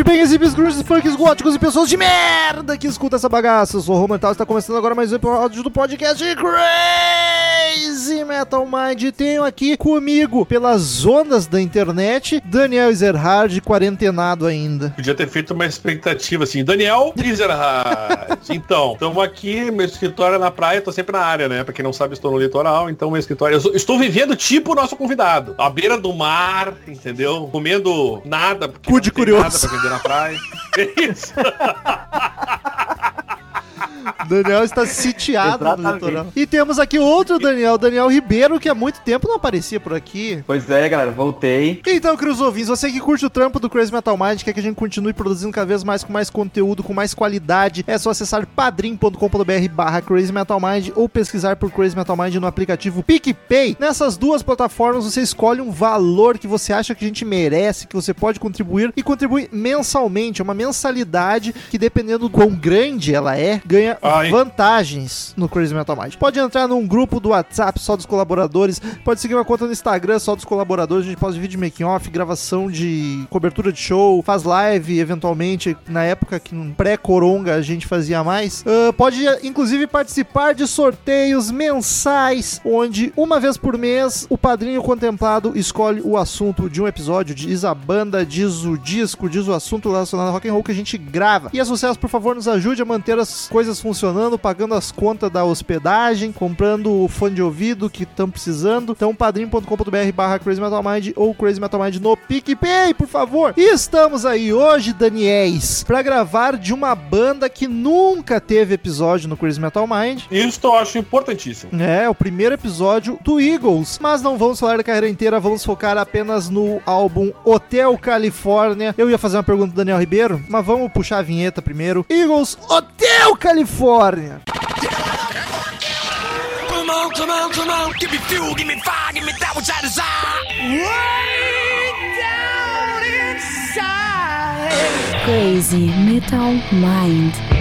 Headbangers, hippies, grunges, punks, góticos e pessoas de merda que escuta essa bagaça. Eu sou o Romantal e está começando agora mais um episódio do podcast Crazy Metal Mind. Tenho aqui comigo, pelas ondas da internet, Daniel Ezerhard, quarentenado ainda. Podia ter feito uma expectativa assim, Daniel Ezerhard. então, estamos aqui, meu escritório é na praia, tô sempre na área, né? Pra quem não sabe, estou no litoral, então meu escritório... Eu estou vivendo tipo o nosso convidado, à beira do mar, entendeu? Comendo nada, Cu de curioso. nada pra vender na praia. É isso. Daniel está sitiado no litoral. E temos aqui outro Daniel, Daniel Ribeiro, que há muito tempo não aparecia por aqui. Pois é, galera, voltei. Então, queridos ouvintes, você que curte o trampo do Crazy Metal Mind, quer que a gente continue produzindo cada vez mais com mais conteúdo, com mais qualidade, é só acessar padrim.com.br barra Crazy Metal Mind ou pesquisar por Crazy Metal Mind no aplicativo PicPay. Nessas duas plataformas você escolhe um valor que você acha que a gente merece, que você pode contribuir e contribui mensalmente. É uma mensalidade que dependendo do quão grande ela é, ganha Ai. vantagens no Crazy Metal Mind. Pode entrar num grupo do WhatsApp só dos colaboradores, pode seguir uma conta no Instagram só dos colaboradores, a gente pode vídeo making off, gravação de cobertura de show, faz live eventualmente, na época que pré-coronga a gente fazia mais. Uh, pode inclusive participar de sorteios mensais, onde uma vez por mês o padrinho contemplado escolhe o assunto de um episódio, diz a banda, diz o disco, diz o assunto relacionado ao rock and roll que a gente grava. E é sucesso, por favor, nos ajude a manter as coisas funcionando, pagando as contas da hospedagem, comprando o fone de ouvido que estão precisando. Então, padrim.com.br barra Crazy Metal Mind ou Crazy Metal Mind no PicPay, por favor. E estamos aí hoje, Daniels, para gravar de uma banda que nunca teve episódio no Crazy Metal Mind. Isso eu acho importantíssimo. É, o primeiro episódio do Eagles. Mas não vamos falar da carreira inteira, vamos focar apenas no álbum Hotel Califórnia. Eu ia fazer uma pergunta do Daniel Ribeiro, mas vamos puxar a vinheta primeiro. Eagles Hotel Califórnia. Come on, come on, come on. Give me fuel, give me fire, give me that which I desire. Way down inside. Crazy Metal Mind.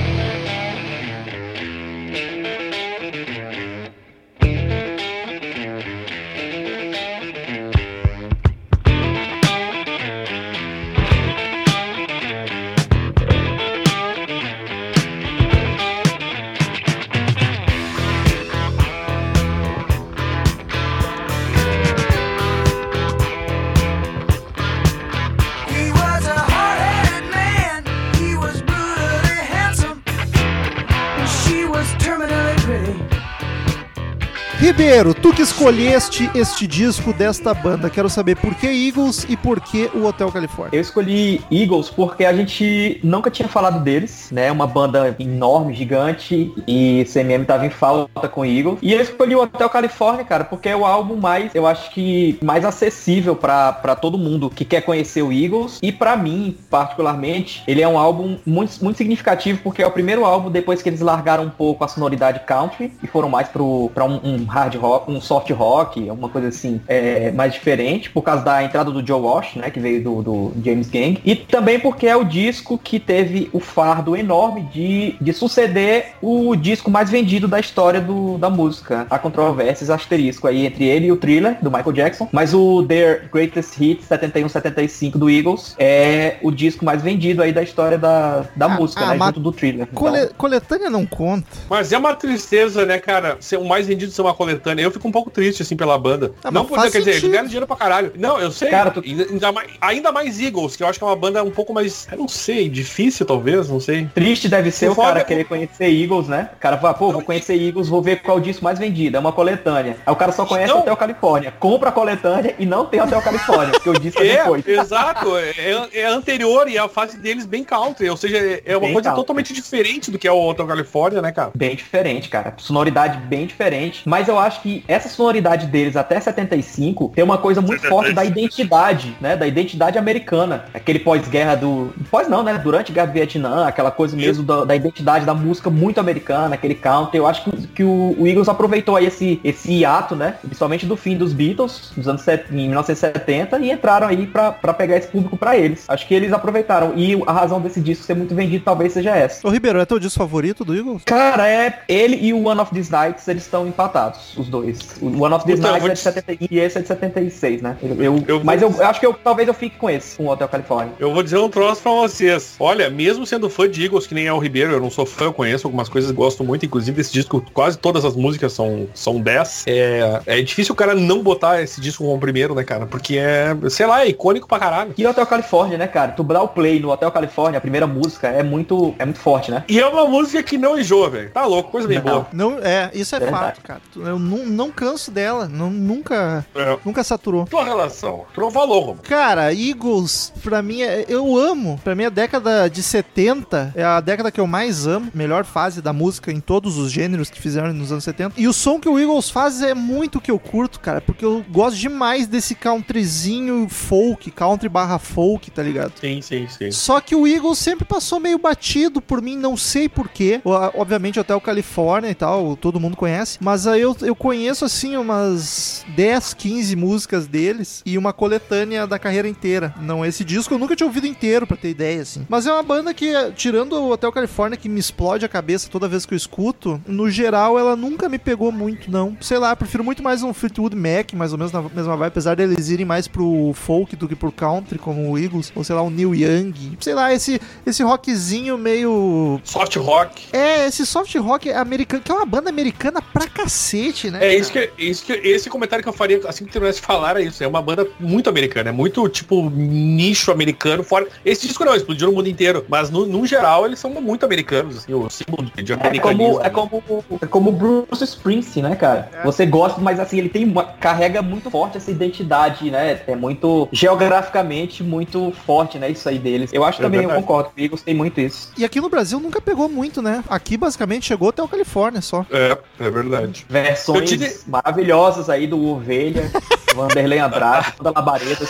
Ribeiro, tu que escolheste este disco desta banda, quero saber por que Eagles e por que o Hotel Califórnia. Eu escolhi Eagles porque a gente nunca tinha falado deles, né? Uma banda enorme, gigante, e CMM tava em falta com Eagles. E eu escolhi o Hotel Califórnia, cara, porque é o álbum mais, eu acho que mais acessível para todo mundo que quer conhecer o Eagles. E para mim, particularmente, ele é um álbum muito, muito significativo porque é o primeiro álbum depois que eles largaram um pouco a sonoridade country e foram mais pro, pra um, um hard rock, um soft rock, alguma coisa assim, é, mais diferente, por causa da entrada do Joe Walsh, né, que veio do, do James Gang, e também porque é o disco que teve o fardo enorme de, de suceder o disco mais vendido da história do, da música. Há controvérsias, asterisco aí entre ele e o Thriller, do Michael Jackson, mas o Their Greatest Hits 71-75 do Eagles é o disco mais vendido aí da história da, da ah, música, ah, né, junto do Thriller. Cole, então. Coletânea não conta. Mas é uma tristeza, né, cara, ser o mais vendido ser uma coletânea. Eu fico um pouco triste, assim, pela banda. Ah, não porque, quer dizer, eles ganharam dinheiro pra caralho. Não, eu sei. Cara, tu... ainda, mais, ainda mais Eagles, que eu acho que é uma banda um pouco mais, eu não sei, difícil talvez, não sei. Triste deve ser o, o cara é... querer conhecer Eagles, né? O cara fala, pô, vou conhecer Eagles, vou ver qual é o disco mais vendido. É uma coletânea. Aí o cara só conhece não. Hotel Califórnia. Compra a coletânea e não tem Hotel Califórnia, porque o disco é, é depois. Exato, é, é, anterior e a fase deles bem country. Ou seja, é uma bem coisa country. totalmente diferente do que é o Hotel Califórnia, né, cara? Bem diferente, cara. Sonoridade bem diferente. Mas eu acho que essa sonoridade deles até 75 tem uma coisa muito forte da identidade, né? Da identidade americana. Aquele pós-guerra do. Pós não, né? Durante a guerra do Vietnã, aquela coisa mesmo da, da, identidade da música muito americana, aquele country. Eu acho que, que o, o, Eagles aproveitou aí esse, esse hiato, né? Principalmente do fim dos Beatles, nos anos set, em 1970, e entraram aí pra, pra pegar esse público pra eles. Acho que eles aproveitaram. E a razão desse disco ser muito vendido talvez seja essa. Ô Ribeiro, é teu disco favorito do Eagles? Cara, é ele e o One of These Nights, eles estão empatados os dois. O One of These Então, Nights é de te- 70 e esse é de 76, né? Eu, eu- Eu vou- mas eu, eu acho que eu, talvez eu fique com esse, com o Hotel California. Eu vou dizer um troço pra vocês. Olha, mesmo sendo fã de Eagles, que nem é o Ribeiro, eu não sou fã, eu conheço algumas coisas, gosto muito. Inclusive, desse disco, quase todas as músicas são, são 10. É, é difícil o cara não botar esse disco como primeiro, né, cara? Porque é, sei lá, é icônico pra caralho. E Hotel California, né, cara? Tu o play no Hotel California, a primeira música, é muito, é muito forte, né? E é uma música que não enjoa, velho. Tá louco, coisa bem Não. boa. Não, é, isso é Verdade. fato, cara. Eu não, não canso dela. Não, nunca, É. nunca saturou. Tua relação. Tu não falou, Romo. Cara, Eagles, pra mim, é- eu amo. Pra mim, a década de 70 é a década que eu mais amo. Melhor fase da música em todos os gêneros que fizeram nos anos 70. E o som que o Eagles faz é muito o que eu curto, cara. Porque eu gosto demais desse countryzinho folk, country barra folk, tá ligado? Sim, sim, sim. Só que o Eagles sempre passou meio batido por mim, não sei porquê. Obviamente, até o Califórnia e tal, todo mundo conhece. Mas aí eu, eu conheço, assim, umas 10, 15 músicas deles e uma coletânea da carreira inteira. Não, esse disco eu nunca tinha ouvido inteiro, pra ter ideia, assim. Mas é uma banda que, tirando o Hotel Califórnia, que me explode a cabeça toda vez que eu escuto, no geral, ela nunca me pegou muito, não. Sei lá, prefiro muito mais um Fleetwood Mac, mais ou menos na mesma vibe, apesar deles irem mais pro folk do que pro country, como o Eagles, ou sei lá, o Neil Young. Sei lá, esse, esse rockzinho meio. Soft rock. É, esse soft rock americano, que é uma banda americana pra cacete, né? É isso que, isso que esse comentário que eu faria assim que terminasse de falar é isso. É uma banda muito americana, é muito tipo nicho americano fora. Esse disco não explodiu no mundo inteiro, mas no, no geral eles são muito americanos, assim, o símbolo de É americanismo. como, é como, é como o Bruce Springsteen, né, cara? Você gosta, mas assim, ele tem uma, carrega muito forte essa identidade, né? É muito geograficamente muito forte, né? Isso aí deles. Eu acho É também, eu verdade. concordo, eu gostei muito disso. E aqui no Brasil nunca pegou muito, né? Aqui basicamente chegou até o Califórnia só. É, é verdade. Versões maravilhosas aí do Ovelha, Vanderlei Andrade, toda Labaredas,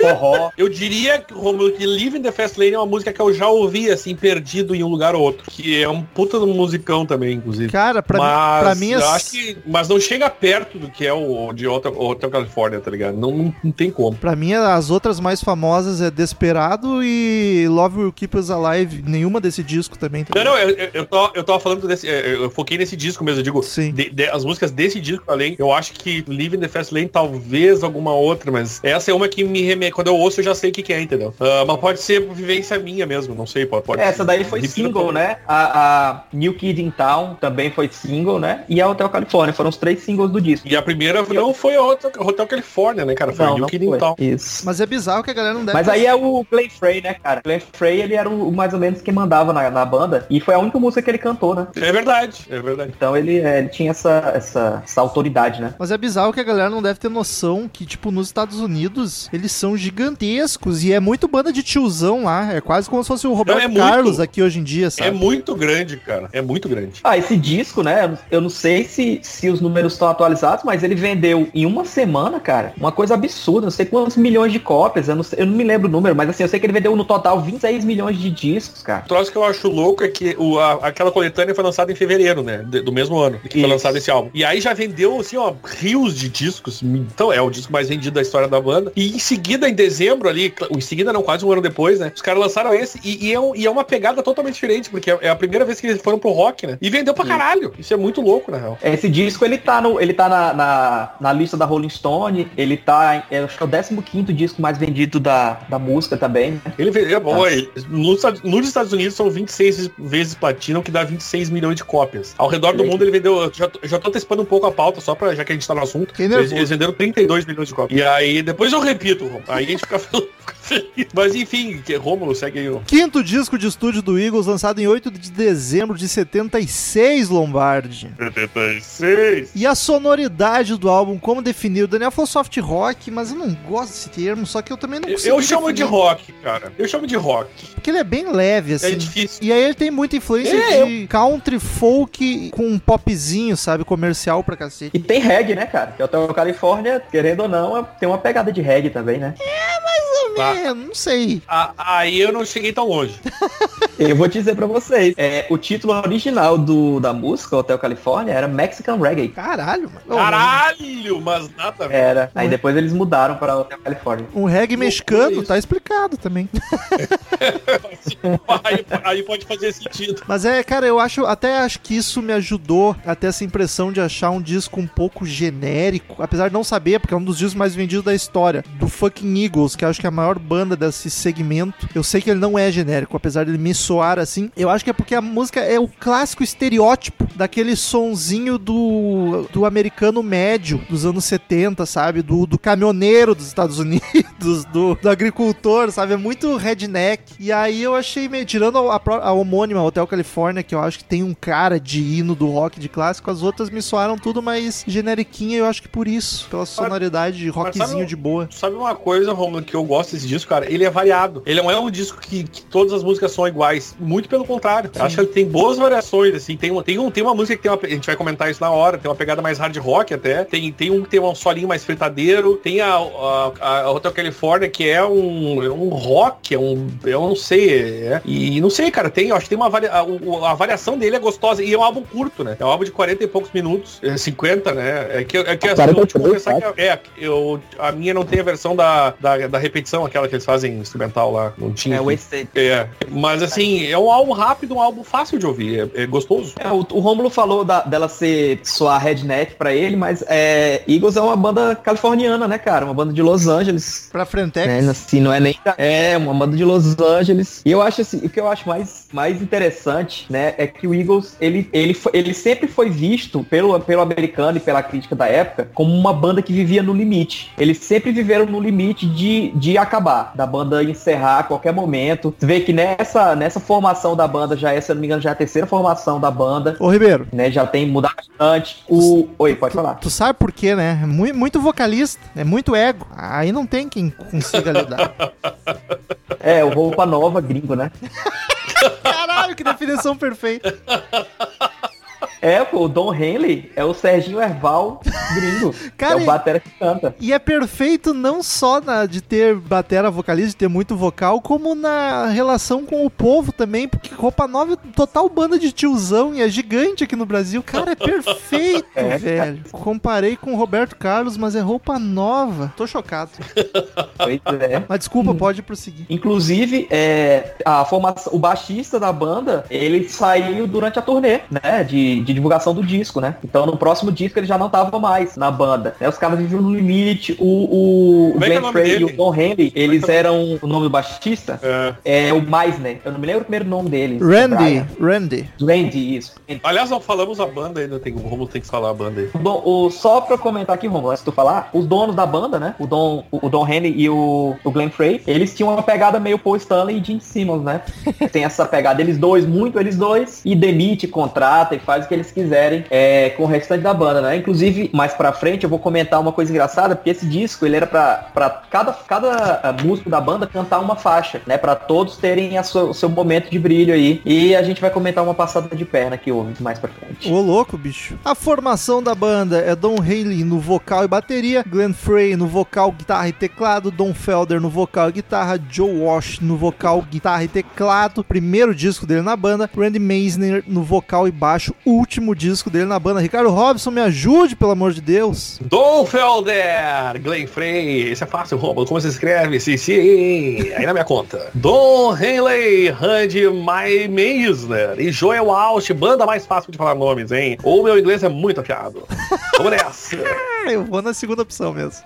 forró. Eu diria, Romulo, que Live in the Fast Lane é uma música que eu já ouvi, assim, perdido em um lugar ou outro. Que é um puta de um musicão também, inclusive. Cara, pra, mas, mim, pra mim as- acho que, mas não chega perto do que é o de Hotel, Hotel California, tá ligado? Não, não, não tem como. Pra mim, as outras mais famosas é Desperado e Love Will Keep Us Alive. Nenhuma desse disco também. tá Não, não, eu, eu, eu, tô, eu tava falando desse. é, Eu foquei nesse disco mesmo, eu digo. Sim. de- de- as músicas desse disco além, eu acho que Live in the Fast Lane, talvez alguma outra, mas essa é uma que me remete. Quando eu ouço, eu já sei o que, que é, entendeu? Ah, mas pode ser vivência minha mesmo, não sei, pode. pode Essa daí foi single, né? A, a New Kid in Town também foi single, né? E a Hotel California, foram os três singles do disco. E a primeira não foi a Hotel, Hotel California, né, cara? Foi Não, New não Kid foi. Town. Isso. Mas é bizarro que a galera não deve Mas aí é o Glenn Frey, né, cara? Glenn Frey, ele era o, mais ou menos quem mandava na, na banda. E foi a única música que ele cantou, né? É verdade, é verdade. Então ele, é, ele tinha essa, essa, essa autoridade, né? Mas é bizarro que a galera não deve ter noção que, tipo, nos Estados Unidos, eles são gigantescos e é muito banda de tiozão lá. É quase como se fosse o Roberto é muito- Carlos aqui hoje em dia, É sabe? muito grande, cara. É muito grande. Ah, esse disco, né? eu não- não sei se, se os números estão atualizados, mas ele vendeu em uma semana, cara, uma coisa absurda. Não sei quantos milhões de cópias. Eu não, sei- eu não me lembro o número, mas assim, eu sei que ele vendeu no total 26 milhões de discos, cara. O troço que eu acho louco é que o, a- aquela coletânea foi lançada em fevereiro, né? de- do mesmo ano que foi Isso. lançado esse álbum. E aí já vendeu, assim, ó, rios de discos. Então é o disco mais vendido da história da banda. E em seguida, em dezembro ali, em seguida não, quase um ano depois, né? Os caras lançaram esse e, e é, um- e é uma pegada totalmente diferente, porque é, é a primeira vez que eles foram pro rock, né? E vendeu pra Sim. caralho. Isso é muito louco, na real. Esse disco, ele tá, no, ele tá na, na, na lista da Rolling Stone, ele tá, em- eu acho que é o 15 disco mais vendido da, da música também, né? Ele vendeu, bom, ele- nos, Estados- nos Estados Unidos são 26 vezes platina, o que dá 26 milhões de cópias. Ao redor do mundo ele vendeu, eu já, tô- já tô antecipando um pouco a pauta, só pra, já que a gente tá no assunto. Eles, eles venderam 32 milhões de cópias. E aí, depois eu repito. Aí a gente fica, feliz. Mas enfim, que- Rômulo, segue aí. Quinto disco de estúdio do Eagles, lançado em 8 de dezembro de 76, Lombardi. 76. E a sonoridade do álbum, como definir? O Daniel falou soft rock, mas eu não gosto desse termo, só que eu também não Eu, consigo eu chamo de definir, rock, cara. Eu chamo de rock. Porque ele é bem leve, assim. É difícil. E aí ele tem muita influência É, de country, folk com um popzinho, sabe? Comercial pra cacete. E tem reggae, né, cara? Que o Hotel California, querendo ou não, é- tem uma pegada de reggae também, né? Mais ou menos, não sei. A- Aí eu não cheguei tão longe. Eu vou dizer pra vocês, é, o título original do, da música, Hotel California, era Mexican Reggae. Caralho, mano. Caralho, mas nada. Era. Aí depois eles mudaram pra Hotel California. Um reggae mexicano, tá explicado também. Aí, aí pode fazer sentido. Mas é, cara, eu acho, até acho que isso me ajudou a ter essa impressão de achar um disco um pouco genérico, apesar de não saber, porque é um dos discos mais vendidos da história, do fucking Eagles, que eu acho que é a maior banda desse segmento. Eu sei que ele não é genérico, apesar dele me soar assim. Eu acho que é porque a música é o clássico estereótipo daquele sonzinho do, do americano médio dos anos 70, sabe? Do, do caminhoneiro dos Estados Unidos, do, do agricultor, sabe? É muito redneck. E aí eu achei meio. Tirando a, a homônima Hotel California, que eu acho que tem um cara de hino do rock de clássico, as outras me soaram tudo mais generiquinha, eu acho que por isso. Pela sonoridade de rockzinho sabe- de boa. Sabe uma coisa, Romulo, que eu gosto desse disco, cara? Ele é variado. Ele não é um disco que, que todas as músicas são iguais. Muito pelo contrário. Eu acho que ele tem boas variações, assim. Tem, tem, um, tem uma música que tem uma. A gente vai comentar isso na hora. Tem uma pegada mais hard rock até. Tem, tem um que tem um solinho mais fritadeiro. Tem a, a, a Hotel California, que é um, é um rock, é um. Eu não sei. é- e não sei, cara. Tem, eu acho que tem uma varia, a, a variação dele é gostosa. E é um álbum curto, né? É um álbum de 40 e poucos minutos. É 50, né? É que, é que assim, eu, tipo, 43, pensar que é, é, eu, a minha não tem a versão da, da, da repetição, aquela que eles fazem instrumental lá. Não tinha. É, Wasted. É, mas assim, é um álbum rápido, um álbum fácil de ouvir, é, é gostoso. É, o, o Rômulo falou da- dela ser soar redneck pra ele, mas é, Eagles é uma banda californiana, né, cara? Uma banda de Los Angeles. Pra Frentex. Né? Assim, não é nem. É, uma banda de Los Angeles. E eu acho assim, o que eu acho mais, mais interessante, né, é que o Eagles, ele, ele, ele sempre foi visto pelo, pelo americano e pela crítica da época como uma banda que vivia no limite. Eles sempre viveram no limite de, de acabar, da banda encerrar a qualquer momento. Você vê que nessa, nessa formação da banda, já é, se eu não me engano, já é a terceira formação da banda. Ô, Ribeiro, Né, já tem mudado bastante. O... Oi, pode falar. tu sabe por quê, né? É Muito, muito vocalista, é muito ego. Aí não tem quem consiga lidar. É, o Roupa Nova gringo, né? Caralho, que definição perfeita. É, pô, o Don Henley é o Serginho Erval gringo. Cara, é o batera que canta. E é perfeito não só na, de ter batera vocalista, de ter muito vocal, como na relação com o povo também, porque Roupa Nova é total banda de tiozão e é gigante aqui no Brasil. Cara, é perfeito, É, velho. Comparei com o Roberto Carlos, mas é Roupa Nova. Tô chocado. Pois é. Mas desculpa, pode prosseguir. Inclusive, é, a formação, o baixista da banda, ele saiu durante a turnê, né? De, de divulgação do disco, né? Então no próximo disco ele já não tava mais na banda. Né? Os caras viviam no limite. O, o, é é Glenn nome Frey e o Don Henley, eles eram o nome do baixista. É. É o Meisner. Eu não me lembro o primeiro nome dele. Randy. Randy. Randy, isso. Aliás, não falamos a banda ainda, tem, o Romulo tem que falar a banda aí. O Dom- o- só pra comentar aqui, Romulo, antes de tu falar, os donos da banda, né? O Don, o, o Don Henley e o, o Glenn Frey, eles tinham uma pegada meio Paul Stanley e Gene Simmons, né? Tem essa pegada, eles dois, muito eles dois, e demite, contrata e faz o que eles quiserem é, com o restante da banda, né? Inclusive, mais pra frente, eu vou comentar uma coisa engraçada, porque esse disco, ele era pra, pra cada, cada ah, músico da banda cantar uma faixa, né? Pra todos terem sua- o seu momento de brilho aí. E a gente vai comentar uma passada de perna que houve mais pra frente. Ô louco, bicho. A formação da banda é Don Haley no vocal e bateria, Glenn Frey no vocal, guitarra e teclado, Don Felder no vocal e guitarra, Joe Walsh no vocal, guitarra e teclado, primeiro disco dele na banda, Randy Meisner no vocal e baixo, último disco dele na banda. Ricardo Robson, me ajude, pelo amor de Deus. Dom Felder, Glenn Frey, esse é fácil, Romulo, como você escreve? Sim, sim, aí na minha conta. Dom Henley, Randy Mai Meisner e Joel Walsh, banda mais fácil de falar nomes, hein? Ou meu inglês é muito afiado. Vamos nessa. Eu vou na segunda opção mesmo.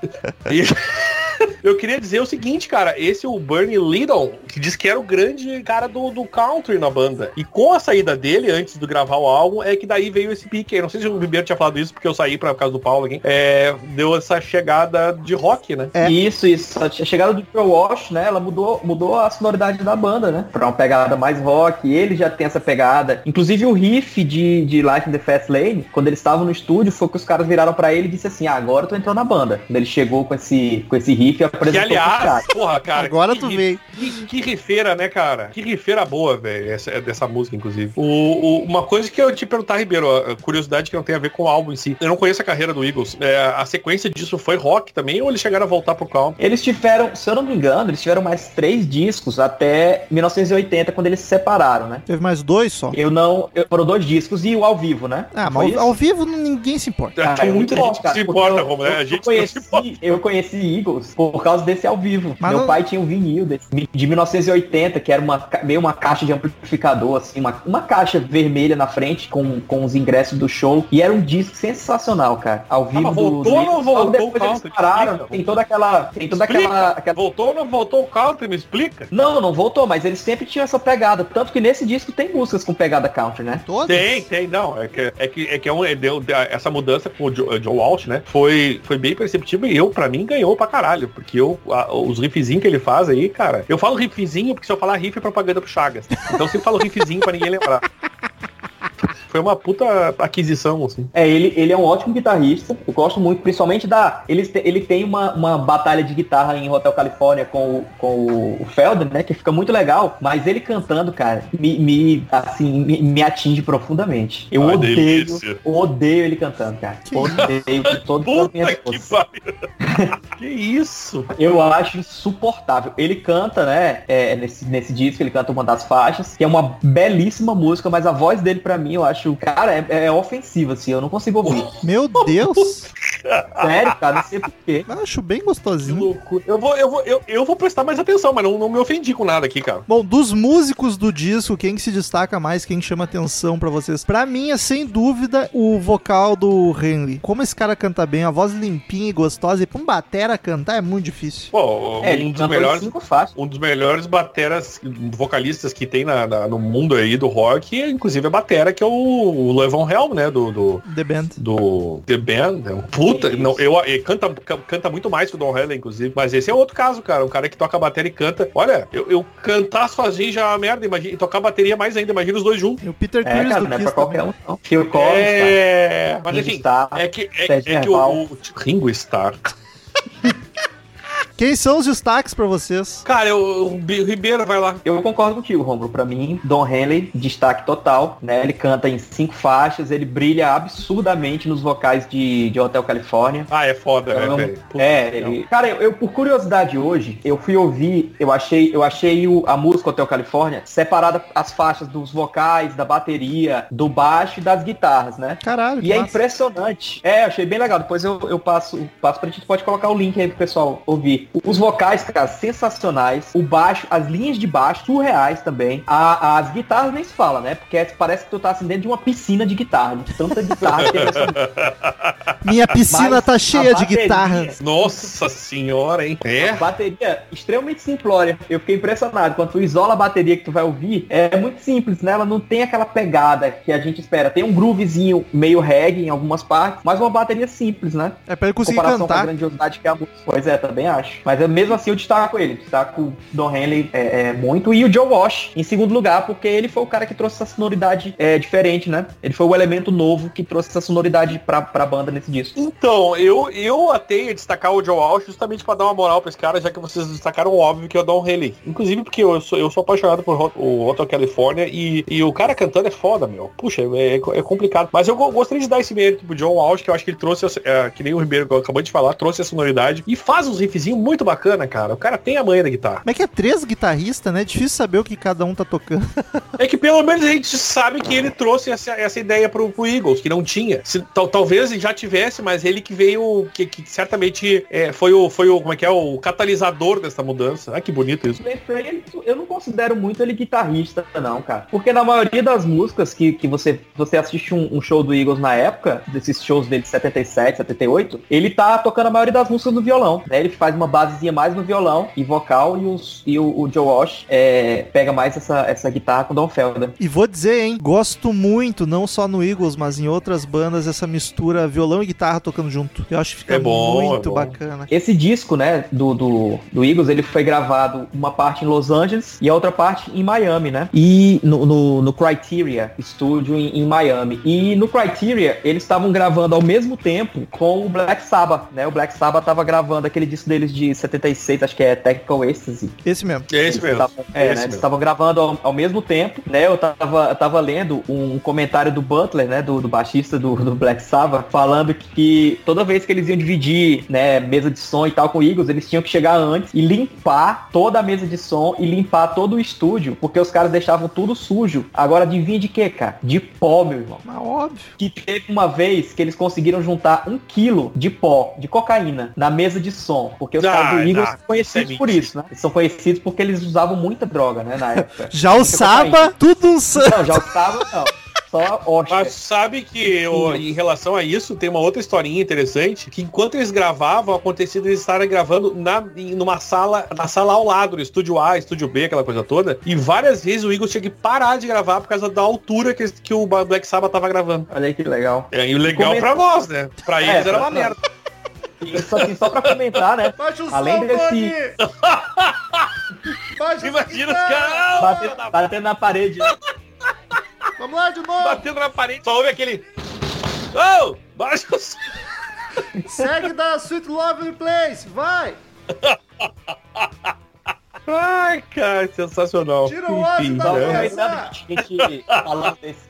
E- Eu queria dizer o seguinte, cara, esse é o Bernie Lidon, que diz que era o grande cara do, do country na banda. E com a saída dele, antes de gravar o álbum, é que daí veio esse pique. aí. Não sei se o Ribeiro tinha falado isso, porque eu saí pra casa do Paulo aqui. É, deu essa chegada de rock, né? É. Isso, isso. A chegada do Joe Walsh, né? Ela mudou, mudou a sonoridade da banda, né? Pra uma pegada mais rock. Ele já tem essa pegada. Inclusive o riff de, de Life in the Fast Lane, quando eles estavam no estúdio, foi que os caras viraram pra ele e disse assim, ah, agora eu tô entrando na banda. Quando ele chegou com esse, com esse riff riff Que apresentou pro aliás, porra, cara. Agora que tu veio. Que, que rifeira, né, cara? Que rifeira boa, velho, essa, dessa música, inclusive. O, o- uma coisa que eu te perguntar, Ribeiro, a curiosidade que não tem a ver com o álbum em si. Eu não conheço a carreira do Eagles. É, a sequência disso foi rock também, ou eles chegaram a voltar pro country? Eles tiveram, se eu não me engano, eles tiveram mais três discos até 1980, quando eles se separaram, né? Teve mais dois só. Eu não. eu- foram dois discos e o ao vivo, né? Ah, Não mas ao, ao vivo ninguém se importa. Ah, eu muita gente que se importa, eu- como, né? A eu gente não se importa. conheci, eu conheci Eagles por causa desse ao vivo. Mas Meu não- pai tinha um vinil desse, de 1980, que era uma, meio uma caixa de amplificador, assim, uma, uma caixa vermelha na frente com, com os ingressos do show. E era um disco sensacional, cara. Ao vivo mas do- voltou ou não voltou o eles country? pararam. Explica. Tem toda aquela. Tem toda aquela, aquela Voltou ou não voltou o country? Me explica. Não, não voltou, mas eles sempre tinham essa pegada. Tanto que nesse disco tem músicas com pegada country, né? Todos? Tem, tem, não. É que é, que, é, que é um, é, deu, essa mudança com o Joe, Joe Walsh, né? Foi, foi bem perceptível e eu, pra mim, ganhou pra caralho. Porque eu, a- os riffzinhos que ele faz aí, cara. Eu falo riffzinho porque se eu falar riff é propaganda pro Chagas. Então eu sempre falo riffzinho pra ninguém lembrar. Foi uma puta aquisição, assim. É, ele, ele é um ótimo guitarrista. Eu gosto muito, principalmente da. Ele, te- ele tem uma, uma batalha de guitarra em Hotel California com, o- com o Felder, né? Que fica muito legal. Mas ele cantando, cara, me, me, assim, me, me atinge profundamente. Eu Ai, odeio, delícia. odeio ele cantando, cara. Odeio com todas as minhas que forças. que isso? Eu acho insuportável. Ele canta, né? é, nesse, nesse disco, ele canta uma das faixas, que é uma belíssima música, mas a voz dele, pra mim, eu acho, cara, é, é ofensiva, assim. Eu não consigo ouvir. Meu Deus. Sério, cara, não sei porquê. Eu Acho bem gostosinho. loucura. Eu vou, eu vou, eu, eu vou prestar mais atenção, mas não, não me ofendi com nada aqui, cara. Bom, dos músicos do disco, quem que se destaca mais, quem chama atenção pra vocês? Pra mim é sem dúvida o vocal do Henry. Como esse cara canta bem, a voz limpinha e gostosa, e pra um batera cantar é muito difícil. Pô, É, um dos melhores. cinco faixas. Um dos melhores bateras vocalistas que tem na, na- no mundo aí do rock, inclusive a batera, que é o, o Levon Helm, né? Do, do, The Band. do The Band. É um puta. Não, eu, ele canta, ca- canta muito mais que o Don Henley, inclusive. Mas esse é outro caso, cara. Um cara que toca bateria e canta. Olha, eu, eu cantar sozinho já é uma merda. Imagina, e tocar bateria mais ainda. Imagina os dois juntos. E o Peter É, Chris cara, do não é pra qualquer um, não. Phil Collins, cara. É. Mas Ringo enfim. Starr. É que, é, é que o, o Ringo Starr. Quem são os destaques pra vocês? Cara, eu- o Ribeiro vai lá. Eu concordo contigo, Romulo. Pra mim, Don Henley, destaque total, né? Ele canta em cinco faixas, ele brilha absurdamente nos vocais de, de Hotel California. Ah, é foda, né, Então? Puta é, ele. Cara, eu, eu, por curiosidade hoje, eu fui ouvir, eu achei, eu achei o- a música Hotel California separada as faixas dos vocais, da bateria, do baixo e das guitarras, né? Caralho, que E é massa. impressionante. É, achei bem legal. Depois eu, eu passo, passo pra gente, pode colocar o link aí pro pessoal ouvir. Os vocais, cara, sensacionais. O baixo, as linhas de baixo, surreais também. A- as guitarras nem se fala, né? Porque parece que tu tá assim dentro de uma piscina de guitarra. De tanta guitarra que música. Minha piscina Mas tá a cheia de bateria- guitarras. Nossa senhora, hein? É. Bateria extremamente simplória. Eu fiquei impressionado. Quando tu isola a bateria que tu vai ouvir, é muito simples, né? Ela não tem aquela pegada que a gente espera. Tem um groovezinho meio reggae em algumas partes, mas uma bateria simples, né? É pra ele conseguir comparação com a cantar. grandiosidade que é a música. Pois é, também acho. Mas é, mesmo assim eu destaco ele. Destaco o Don Henley é, é, muito. E o Joe Walsh em segundo lugar, porque ele foi o cara que trouxe essa sonoridade é, diferente, né? Ele foi o elemento novo que trouxe essa sonoridade pra, pra banda nesse disco. Então, eu, eu até ia destacar o Joe Walsh justamente pra dar uma moral pra esse cara, já que vocês destacaram óbvio que é o Don Henley. Inclusive porque eu sou, eu sou apaixonado por o Hotel California e, e o cara cantando é foda, meu. Puxa, é, é complicado. Mas eu go- gostaria de dar esse mérito pro John Walsh, que eu acho que ele trouxe, é, que nem o Ribeiro acabou de falar, trouxe a sonoridade e faz uns riffzinhos muito bacana, cara. O cara tem a manha da guitarra. Como é que é três guitarristas, né? É difícil saber o que cada um tá tocando. É que pelo menos a gente sabe que ele trouxe essa, essa ideia pro, pro Eagles, que não tinha. Se, tal- talvez já tivesse, mas ele que veio, que, que certamente é, foi, o, foi o, como é que é, o catalisador dessa mudança. Ah, que bonito isso. Eu não considero muito ele guitarrista, não, cara. Porque na maioria das músicas que, que você, você assiste um, um show do Eagles na época, desses shows dele de 77, 78, ele tá tocando a maioria das músicas no violão, né? Ele faz uma basezinha mais no violão e vocal e, os, e o, o Joe Walsh é, pega mais essa, essa guitarra com o Don Felder. E vou dizer, hein? Gosto muito, não só no Eagles, mas em outras bandas, essa mistura violão e guitarra tocando junto. Eu acho que fica É bom, muito é bom. bacana. Esse disco, né, do, do, do Eagles, ele foi gravado uma parte em Los Angeles e a outra parte em Miami, né? E no, no, no Criteria Studio em, em Miami. E no Criteria, eles estavam gravando ao mesmo tempo com o Black Sabbath, né? O Black Sabbath tava gravando aquele disco deles de de 76, acho que é Technical Ecstasy. Esse mesmo. É esse mesmo. Tavam- é, Esse né? mesmo. Eles estavam gravando ao, ao mesmo tempo, né? Eu tava, eu tava lendo um comentário do Butler, né? Do, do baixista do, do Black Sabbath, falando que toda vez que eles iam dividir, né, mesa de som e tal com o Eagles, eles tinham que chegar antes e limpar toda a mesa de som e limpar todo o estúdio, porque os caras deixavam tudo sujo. Agora adivinha de quê, cara? De pó, meu irmão. Mas óbvio. Que teve uma vez que eles conseguiram juntar um quilo de pó, de cocaína, na mesa de som. Porque os Ah, caras do Eagles não, conhecidos é por isso, né? Eles são conhecidos porque eles usavam muita droga, né, na época. Já o Saba, tudo um Não, já o Saba não. Só Oscar. Mas sabe que eu, em relação a isso, tem uma outra historinha interessante, que enquanto eles gravavam, acontecia eles estarem gravando na, em- numa sala, na sala ao lado, no estúdio A, estúdio B, aquela coisa toda, e várias vezes o Eagles tinha que parar de gravar por causa da altura que, que o Black Sabbath tava gravando. Olha aí que legal. É, e legal Comenta- pra nós, né? Pra É, eles era pra uma merda. E só, assim, só pra comentar, né? Baixa o Além som, desse-! Baixa Imagina os caras! Batendo, batendo na parede. né? Vamos lá de novo! batendo na parede, só ouve aquele. Oh! Baixa o som. Segue da Sweet Lovely Place, vai! Ai, cara, sensacional. Tira o Ozzy da a gente falando desse,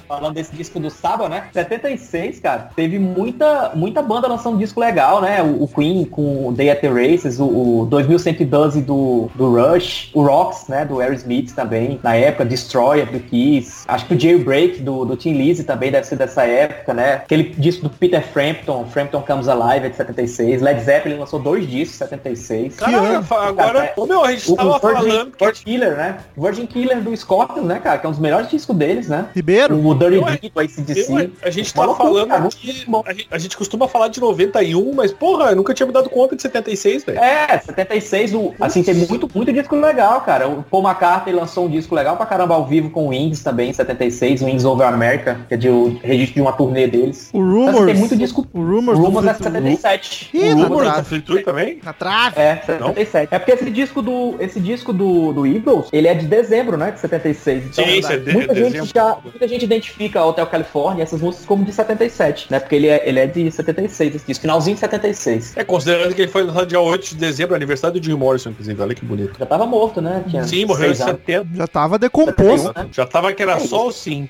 falando desse disco do Saba, né? 76, cara, teve muita, muita banda lançando um disco legal, né? O, o Queen com o Day at the Races, o, o 2112 do, do Rush, o Rocks, né? Do Aerosmith também, na época, Destroyer do Kiss. Acho que o Jailbreak do, do Tim Lizzy também deve ser dessa época, né? Aquele disco do Peter Frampton, Frampton Comes Alive, é de 76. Led Zeppelin lançou dois discos, 76. Cara, agora, ô meu, a gente O, tava o Virgin, falando que Virgin Killer, né? Virgin Killer do Scorpions, né, cara? Que é um dos melhores discos deles, né? Ribeiro? O Dirty Eu- Deed do ACDC. Eu- a gente tá falando cara, bom. a gente, a gente costuma falar de 91, mas porra, eu nunca tinha me dado conta de 76, velho. É, 76, o, assim, tem muito, muito disco legal, cara. O Paul McCartney lançou um disco legal pra caramba ao vivo com o Wings também, em 76, Wings Over America, que é de, o registro de uma turnê deles. O Então, assim, Rumors. tem muito disco. O O Rumors, Rumors do é Fleetwood- 77. Ih, O Rumors Trave. do Fleetwood também? Na trave. É, 77. É porque esse disco do esse disco do, do Eagles, ele é de dezembro, né, de 76. Então, Sim, isso é de- muita, dezembro. gente já, muita gente identifica o Hotel California, essas músicas como de 77, né? Porque ele é, ele é de 76, esse disco, finalzinho de 76. É, considerando que ele foi lançado dia 8 de dezembro, aniversário do Jim Morrison, inclusive. Olha que bonito. Já tava morto, né? Tinha Sim, morreu em seis anos. 70. Já tava decomposto. 71, né? Já tava que era só o sim.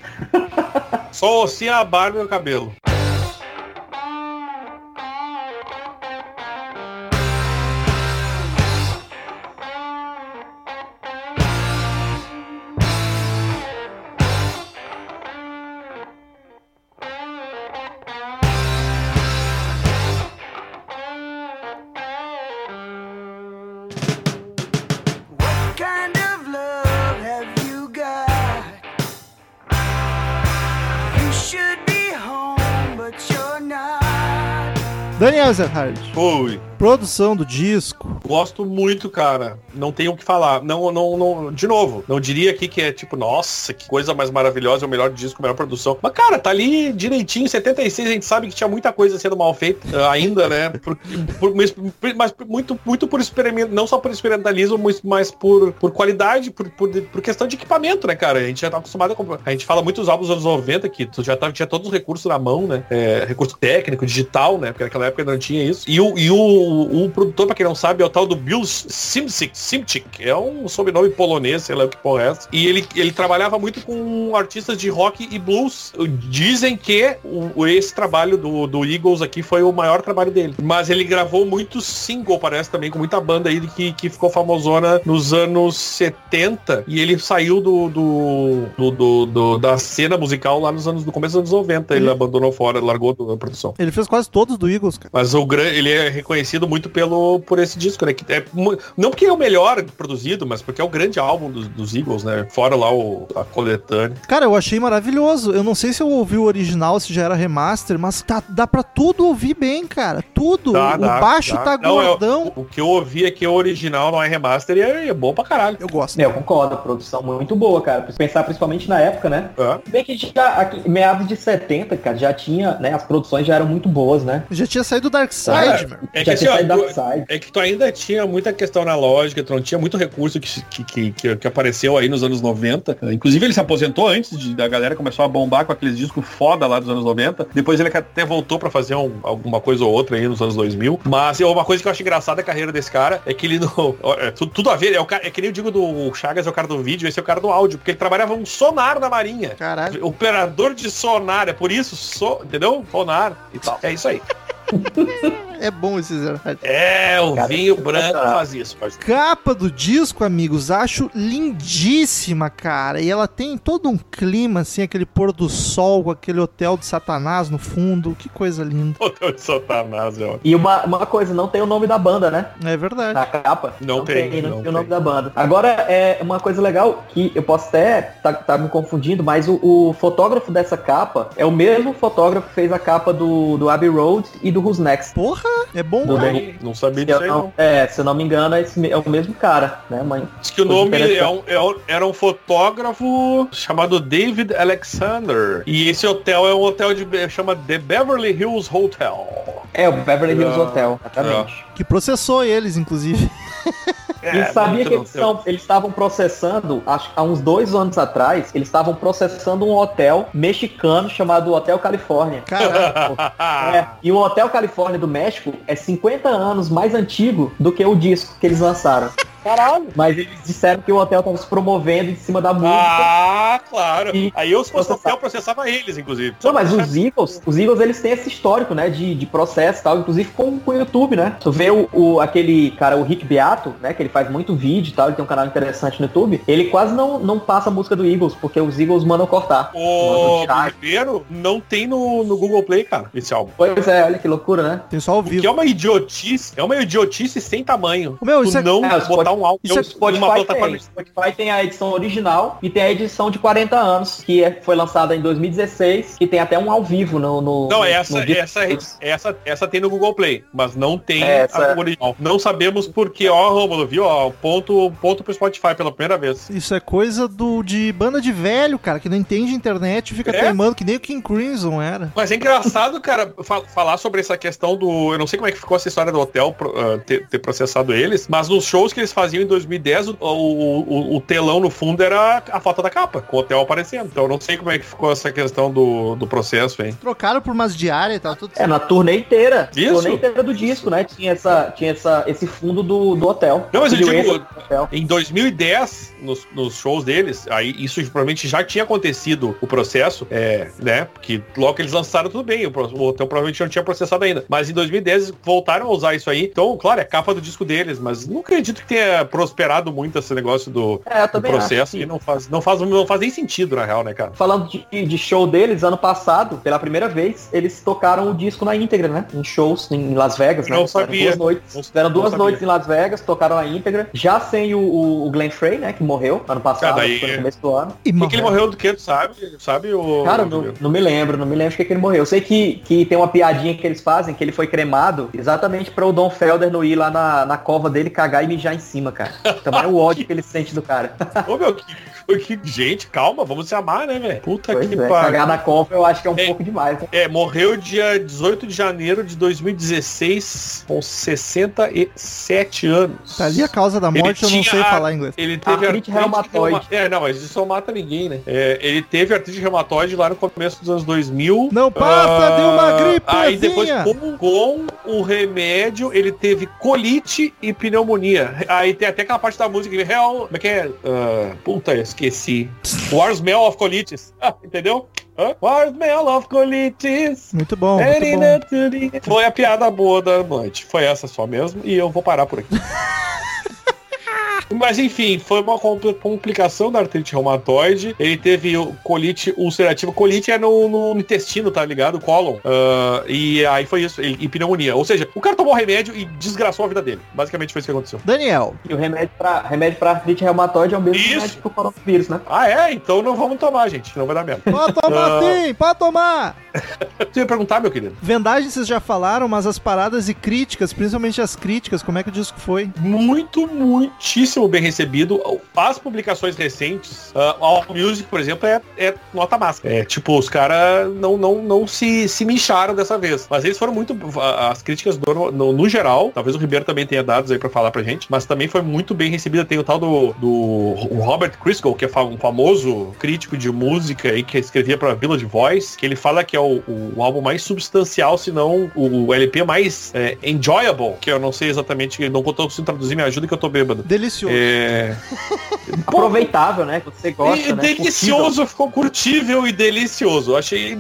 Só o sim, a barba e o cabelo. Daniel Zerhard, Ui. Produção do disco. Gosto muito, cara. Não tenho o que falar. Não, não, não. De novo, não diria aqui que é tipo, nossa, que coisa mais maravilhosa, é o melhor disco, melhor produção. Mas, cara, tá ali direitinho. 76, a gente sabe que tinha muita coisa sendo mal feita eh, ainda, né? Por, por- mas, mas muito, muito por experimento, não só por experimentalismo, mas, por, por qualidade, por, por, por questão de equipamento, né, cara? A gente já tá acostumado a comprar. A gente fala muito dos álbuns dos anos 90 que tu já tava, tinha todos os recursos na mão, né? É, recurso técnico, digital, né? Porque naquela época não tinha isso. E o, e o, o produtor, pra quem não sabe, é o tal do Bill Simcik, Simcik, é um sobrenome polonês, sei lá o que porra é essa. E ele, ele trabalhava muito com artistas de rock e blues. Dizem que o, o- esse trabalho do, do Eagles aqui foi o maior trabalho dele. Mas ele gravou muito single, parece também, com muita banda aí que, que ficou famosona nos anos 70. E ele saiu do, do, do- do- do- da cena musical lá nos anos, no começo dos anos 90. Ele abandonou fora, largou do- a produção. Ele fez quase todos do Eagles, cara. Mas o ele é reconhecido muito pelo por esse disco, né? Que é, não porque é o melhor produzido, mas porque é o grande álbum dos, dos Eagles, né? Fora lá o, a coletânea. Cara, eu achei maravilhoso. Eu não sei se eu ouvi o original, se já era remaster, mas tá, dá pra tudo ouvir bem, cara. Tudo. Dá, o dá, baixo dá. tá Não, gordão. O que eu ouvi é que o original não é remaster e é, é bom pra caralho. Eu gosto. É, eu concordo, a produção muito boa, cara. Pensar principalmente na época, né? É. Bem que já, aqui, meados de 70, cara, já tinha, né? As produções já eram muito boas, né? Já tinha saído do Dark Side, É, meu. é que Já assim, assim, ó, tu- é que tu ainda tinha muita questão analógica, tu não tinha muito recurso que, que, que, que- apareceu aí nos anos 90. Inclusive ele se aposentou antes de, da galera começou a bombar com aqueles discos foda lá dos anos 90. Depois ele até voltou pra fazer um- alguma coisa ou outra aí nos anos 2000. Mas uma coisa que eu acho engraçada da carreira desse cara é que ele não... é, tudo, tudo a ver, é, o cara, é que nem eu digo do Chagas é o cara do vídeo, esse é o cara do áudio, porque ele trabalhava um sonar na marinha. Caralho. Operador de sonar, é por isso, so, entendeu? Sonar e tal. É isso aí. É bom esse Zero Hard. É, o Cara, vinho branco faz isso, parceiro. Capa do disco, amigos, acho lindíssima, cara. E ela tem todo um clima, assim, aquele pôr do sol com aquele hotel de Satanás no fundo. Que coisa linda. Hotel de Satanás, ó. E uma, uma coisa, não tem o nome da banda, né? É verdade. Na capa. Não tem, não, não tem o nome tem. da banda. Agora, é uma coisa legal que eu posso até tá, tá me confundindo, mas o, o fotógrafo dessa capa é o mesmo fotógrafo que fez a capa do, do Abbey Road e do Who's Next. Porra, é bom. Do. Aí, não sabia Se disso aí, não- não. é, se eu não me engano, é, esse é o mesmo cara, né, mãe? Diz que o nome é um- é um- era um fotógrafo chamado David Alexander. E esse hotel é um hotel de chama The Beverly Hills Hotel. É, o Beverly Hills Ah, Hotel, exatamente. Que processou eles, inclusive. E sabia que eles são- eles estavam processando, acho que há uns dois anos atrás, eles estavam processando um hotel mexicano chamado Hotel Califórnia. É, e o Hotel Califórnia do México é 50 anos mais antigo do que o disco que eles lançaram. Caralho. Mas eles disseram que o hotel estava se promovendo em cima da música. Ah, claro. E- Aí eu, se fosse hotel, processava eles, inclusive. Não, mas os Eagles, os Eagles eles têm esse histórico, né, de, de processo e tal, inclusive com, com o YouTube, né? Tu vê o, o- aquele cara, o Rick Beato, né, que ele faz muito vídeo e tal, ele tem um canal interessante no YouTube, ele quase não, não passa a música do Eagles, porque os Eagles mandam cortar. O primeiro não tem no, no Google Play, cara, esse álbum. Pois é, olha que loucura, né? Tem só ao O que vivo. é uma idiotice, é uma idiotice sem tamanho. Meu, tu isso é- não É, botar um álbum isso é- em uma Spotify plataforma tem. Spotify tem a edição original e tem a edição de 40 anos, que é- foi lançada em 2016, que tem até um ao vivo no. no Não, no- essa, no essa, essa, essa tem no Google Play, mas não tem Essa- a original. Não sabemos porque, ó, Romulo, viu? Ó, ponto, ponto pro Spotify pela primeira vez. Isso é coisa do de banda de velho, cara, que não entende internet e fica É? teimando que nem o King Crimson era. Mas é engraçado, cara, fa- falar sobre essa questão do. Eu não sei como é que ficou essa história do hotel ah, ter, ter processado eles, mas nos shows que eles faziam em 2010, o, o, o- telão no fundo era a foto da capa, com o hotel aparecendo. Então eu não sei como é que ficou essa questão do, do processo, hein? Trocaram por umas diárias e tal, tudo É, na turnê inteira. Isso. Turnê inteira do disco, né? Tinha, essa, tinha essa, esse fundo do, do hotel. Não, mas eu digo-. Em 2010, nos, nos shows deles, aí isso provavelmente já tinha acontecido o processo, é, né? Porque logo que eles lançaram, tudo bem, o, o hotel provavelmente não tinha processado ainda. Mas em 2010 voltaram a usar isso aí. Então, claro, é a capa do disco deles, mas não acredito que tenha prosperado muito esse negócio do, É, do processo. acho. E não faz, não, faz, não faz nem sentido, na real, né, cara? Falando de, de show deles, ano passado, pela primeira vez, eles tocaram o disco na íntegra, né? Em shows em Las Vegas, né? Não sabia. Duas noites, não duas sabia. noites em Las Vegas, tocaram na íntegra. Já sem o, o, o Glenn Frey, né? Que morreu ano passado, Ah, daí- foi no começo do ano. E que, que ele morreu do que, tu sabe? Sabe o. Cara, não, não me lembro, não me lembro de que, que ele morreu. Eu sei que, que tem uma piadinha que eles fazem, que ele foi cremado exatamente pra o Don Felder não ir lá na, na cova dele cagar e mijar em cima, cara. Também é o ódio que ele sente do cara. Ô, meu, que, que- gente, calma, vamos se amar, né, velho? Puta Pois que é, pariu. cagar na eu acho que é um É. pouco demais. né? É, morreu dia 18 de janeiro de 2016, com 67 anos. Tá ali a causa da Ele morte, eu não sei a- falar inglês. Ele teve Artrite reumatoide. reuma- É, não, mas isso não mata ninguém, né? É, ele teve artrite reumatoide lá no começo dos anos 2000. Não passa de uma gripezinha. Aí depois, com, com o remédio, ele teve colite e pneumonia. Aí tem até aquela parte da música que Hell, como é que é? Ah, puta, eu esqueci. War Smell of Colitis. Ah, entendeu? Hã? War Smell of Colitis. Muito bom, muito bom. Foi a piada boa da noite. Foi essa só mesmo. E eu vou parar por aqui. Mas enfim, foi uma compl- complicação da artrite reumatoide. Ele teve o colite ulcerativa. Colite é no, no intestino, tá ligado? Colon. Ah, e aí foi isso. Ele, e pneumonia. Ou seja, o cara tomou remédio e desgraçou a vida dele. Basicamente foi isso que aconteceu. Daniel, E o remédio pra, remédio pra artrite reumatoide é o mesmo Isso. remédio que o coronavírus, né? Ah, é? Então não vamos tomar, gente. Não vai dar merda. pode tomar Ah. sim, pode tomar. Você ia perguntar, meu querido? Vendagem vocês já falaram, mas as paradas e críticas, principalmente as críticas, como é que o disco foi? Muito, muitíssimo muitíssimo bem recebido. As publicações recentes, uh, All Music, por exemplo, é, é nota máxima. É tipo, os caras não, não, não se, se mincharam dessa vez. Mas eles foram muito. As críticas do, no, no geral, talvez o Ribeiro também tenha dados aí pra falar pra gente, mas também foi muito bem recebida. Tem o tal do, do o Robert Crisco, que é um famoso crítico de música e que escrevia pra Village Voice, que ele fala que é o, o, o álbum mais substancial, se não o, o LP mais é, enjoyable, que eu não sei exatamente, não tô conseguindo traduzir, me ajuda que eu tô bêbado. Delicioso. É... Aproveitável, né? Que você gosta, E né? delicioso, ficou curtível e delicioso. Achei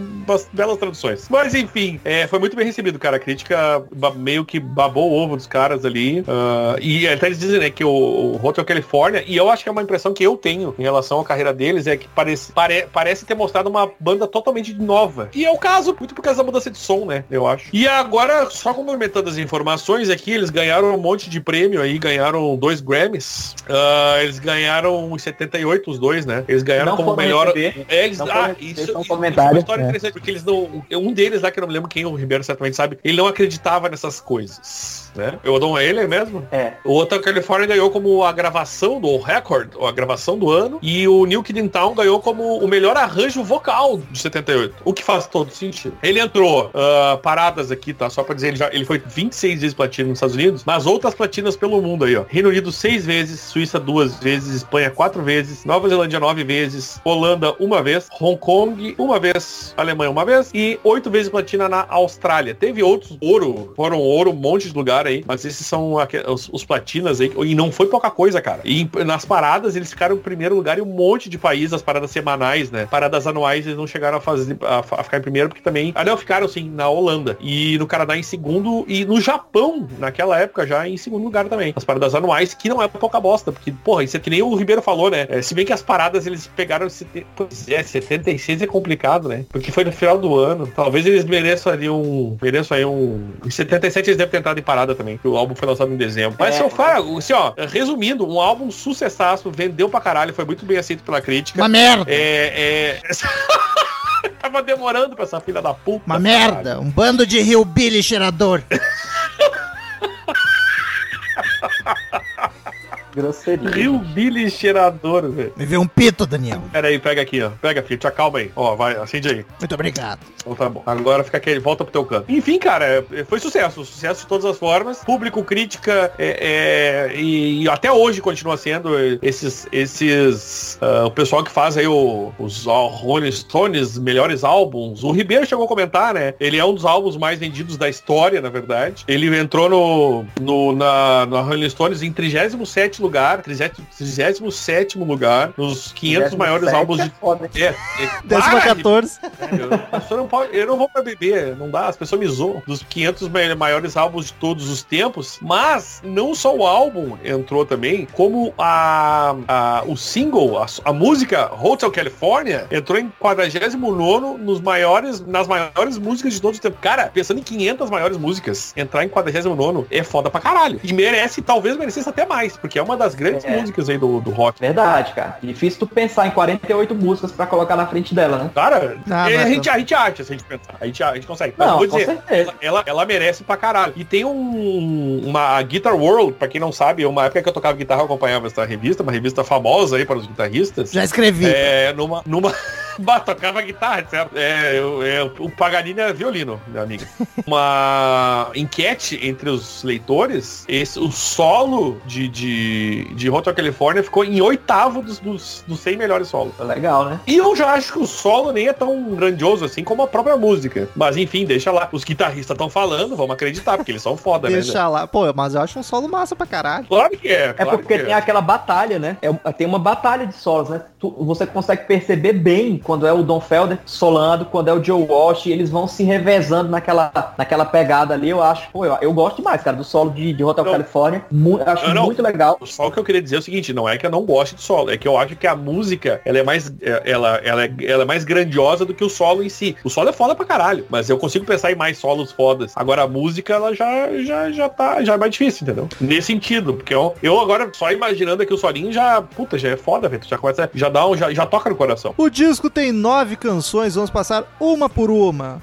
belas traduções. Mas enfim, é, foi muito bem recebido, cara. A crítica meio que babou o ovo dos caras ali. ah, e até eles dizem, né, que o, o Hotel California, e eu acho que é uma impressão que eu tenho em relação à carreira deles, é que parece, pare- parece ter mostrado uma banda totalmente nova. E é o caso, muito por causa da mudança de som, né, eu acho. E agora, só complementando as informações aqui, eles ganharam um monte de prêmio aí, ganharam dois Grammys. Ah, eles ganharam em 78, os dois, né? Eles ganharam Não como melhor. É, eles, Não ah, isso, só um isso é comentário, uma história é. interessante, porque eles não. Um deles lá, que eu não me lembro quem, o Ribeiro certamente sabe, ele não acreditava nessas coisas. Né? Eu dou ele mesmo. É. O Hotel California ganhou como a gravação do record, ou a gravação do ano, e o New Kid in Town ganhou como o melhor arranjo vocal de 78, o que faz todo sentido. Ele entrou ah, paradas aqui, tá? Só pra dizer, ele, já, ele foi 26 vezes platino nos Estados Unidos, mas outras platinas pelo mundo aí, ó. Reino Unido seis vezes, Suíça duas vezes, Espanha quatro vezes, Nova Zelândia nove vezes, Holanda uma vez, Hong Kong uma vez, Alemanha uma vez e oito vezes platina na Austrália. Teve outros ouro, foram ouro um monte de lugar aí, mas esses são os, os platinas aí, e não foi pouca coisa, cara. E nas paradas eles ficaram em primeiro lugar em um monte de países, as paradas semanais, né? Paradas anuais eles não chegaram a fazer a, a ficar em primeiro porque também, ah não, ficaram sim na Holanda e no Canadá em segundo e no Japão naquela época já em segundo lugar também. As paradas anuais que não é pouca bosta, porque porra, isso é que nem o Ribeiro falou, né? É, se bem que as paradas eles pegaram pois é, 76 é complicado, né? Porque foi no final do ano. Talvez eles mereçam ali um, mereçam aí um em 77 eles devem ter entrado em parada também, que o álbum foi lançado em dezembro. Mas É. se eu falo, assim, ó, resumindo, um álbum sucessaço, vendeu pra caralho, foi muito bem aceito pela crítica. Uma merda. É, é... Tava demorando pra essa filha da puta. Uma merda. Um bando de hillbilly cheirador. Grosseria. Rio Billy cheirador, velho. Me vê um pito, Daniel. Pera aí, pega aqui, ó. Pega, filho, te acalma aí. Ó, vai, acende aí. Muito obrigado. Então tá bom. Agora fica aquele, volta pro teu canto. Enfim, cara, é- foi sucesso. Sucesso de todas as formas. Público, crítica, é, é, e, e até hoje continua sendo esses, esses ah, o pessoal que faz aí o- os ó, Rolling Stones, melhores álbuns. O Ribeiro chegou a comentar, né? Ele é um dos álbuns mais vendidos da história, na verdade. Ele entrou no, no na, na Rolling Stones em 37 lugar, 37 lugar, nos 500 maiores 17 álbuns é de foda. é, é, Décima para de 14. eu, a pessoa não pode- eu não vou pra beber, não dá, as pessoas me zoam. Dos 500 mai- maiores álbuns de todos os tempos, mas não só o álbum entrou também, como a, a- o single, a, a música Hotel California entrou em 49 nos maiores, nas maiores músicas de todos os tempos. Cara, pensando em 500 maiores músicas, entrar em 49 é foda pra caralho. E merece, talvez merecesse até mais, porque é uma das grandes É. músicas aí do, do rock. Verdade, cara. Difícil tu pensar em 48 músicas pra colocar na frente dela, né? Cara, Ah, é, mas a, gente, a gente acha, se a gente pensar. A gente, a gente consegue. Mas Não, vou com dizer, certeza. ela, ela, ela merece pra caralho. E tem um, uma Guitar World, pra quem não sabe, uma época que eu tocava guitarra, eu acompanhava essa revista, uma revista famosa aí para os guitarristas. Já escrevi. É, numa. numa... Tocava guitarra, certo? É, eu- é, o Paganini é violino, minha amiga. Uma enquete entre os leitores, esse, o solo de, de, de Hotel California ficou em oitavo dos, dos, dos 100 melhores solos. Legal, né? E eu já acho que o solo nem é tão grandioso assim como a própria música. Mas enfim, deixa lá. Os guitarristas estão falando, vamos acreditar, porque eles são foda, né? Deixa lá. Pô, mas eu acho um solo massa pra caralho. Claro que é. É claro porque que tem aquela batalha, né? É- tem uma batalha de solos, né? Tu- você consegue perceber bem quando é o Don Felder solando, quando é o Joe Walsh, eles vão se revezando naquela, naquela pegada ali. Eu acho, pô, eu, eu gosto demais, cara, do solo de, de Hotel Não. California. Mu- eu acho Não, não. muito legal. Só o que eu queria dizer é o seguinte, não é que eu não goste de solo, é que eu acho que a música, ela é mais é- ela, ela, é, ela é mais grandiosa do que o solo em si. O solo é foda pra caralho, mas eu consigo pensar em mais solos fodas. Agora a música, ela já, já, já tá, já é mais difícil, entendeu? Nesse sentido, porque eu, eu agora só imaginando aqui o solinho já, puta, já é foda, velho. Já começa, já dá um, já, já toca no coração. O disco tem nove canções, vamos passar uma por uma.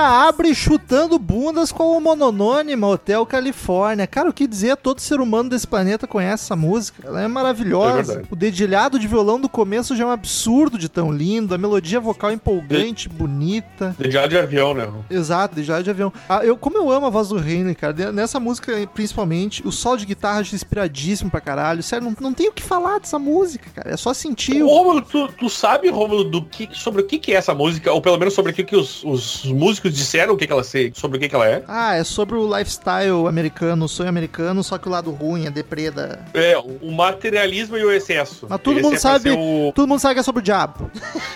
Já abre chutando bundas com o mononônimo Hotel Califórnia. Cara, o que dizer? Todo ser humano desse planeta conhece essa música. Ela é É maravilhosa. verdade. o dedilhado de violão do começo já é um absurdo de tão lindo. A melodia vocal empolgante, bonita. Dedilhado de avião, né? Exato, dedilhado de avião. Ah, eu, como eu amo a voz do Henry, cara. de- Nessa música, principalmente, o solo de guitarra acho inspiradíssimo pra caralho. Sério, não, não tem o que falar dessa música, cara. É só sentir. O- Rômulo, tu, tu sabe, Rômulo, do que, sobre o que, que é essa música? Ou pelo menos sobre o que, que os, os músicos disseram o que, que ela sei, sobre o que, que ela é? Ah, é sobre o lifestyle americano, o sonho americano, só que o lado ruim, a depreda. É, o materialismo e o excesso. Mas todo Esse mundo é sabe- O... Todo mundo sabe que é sobre o diabo.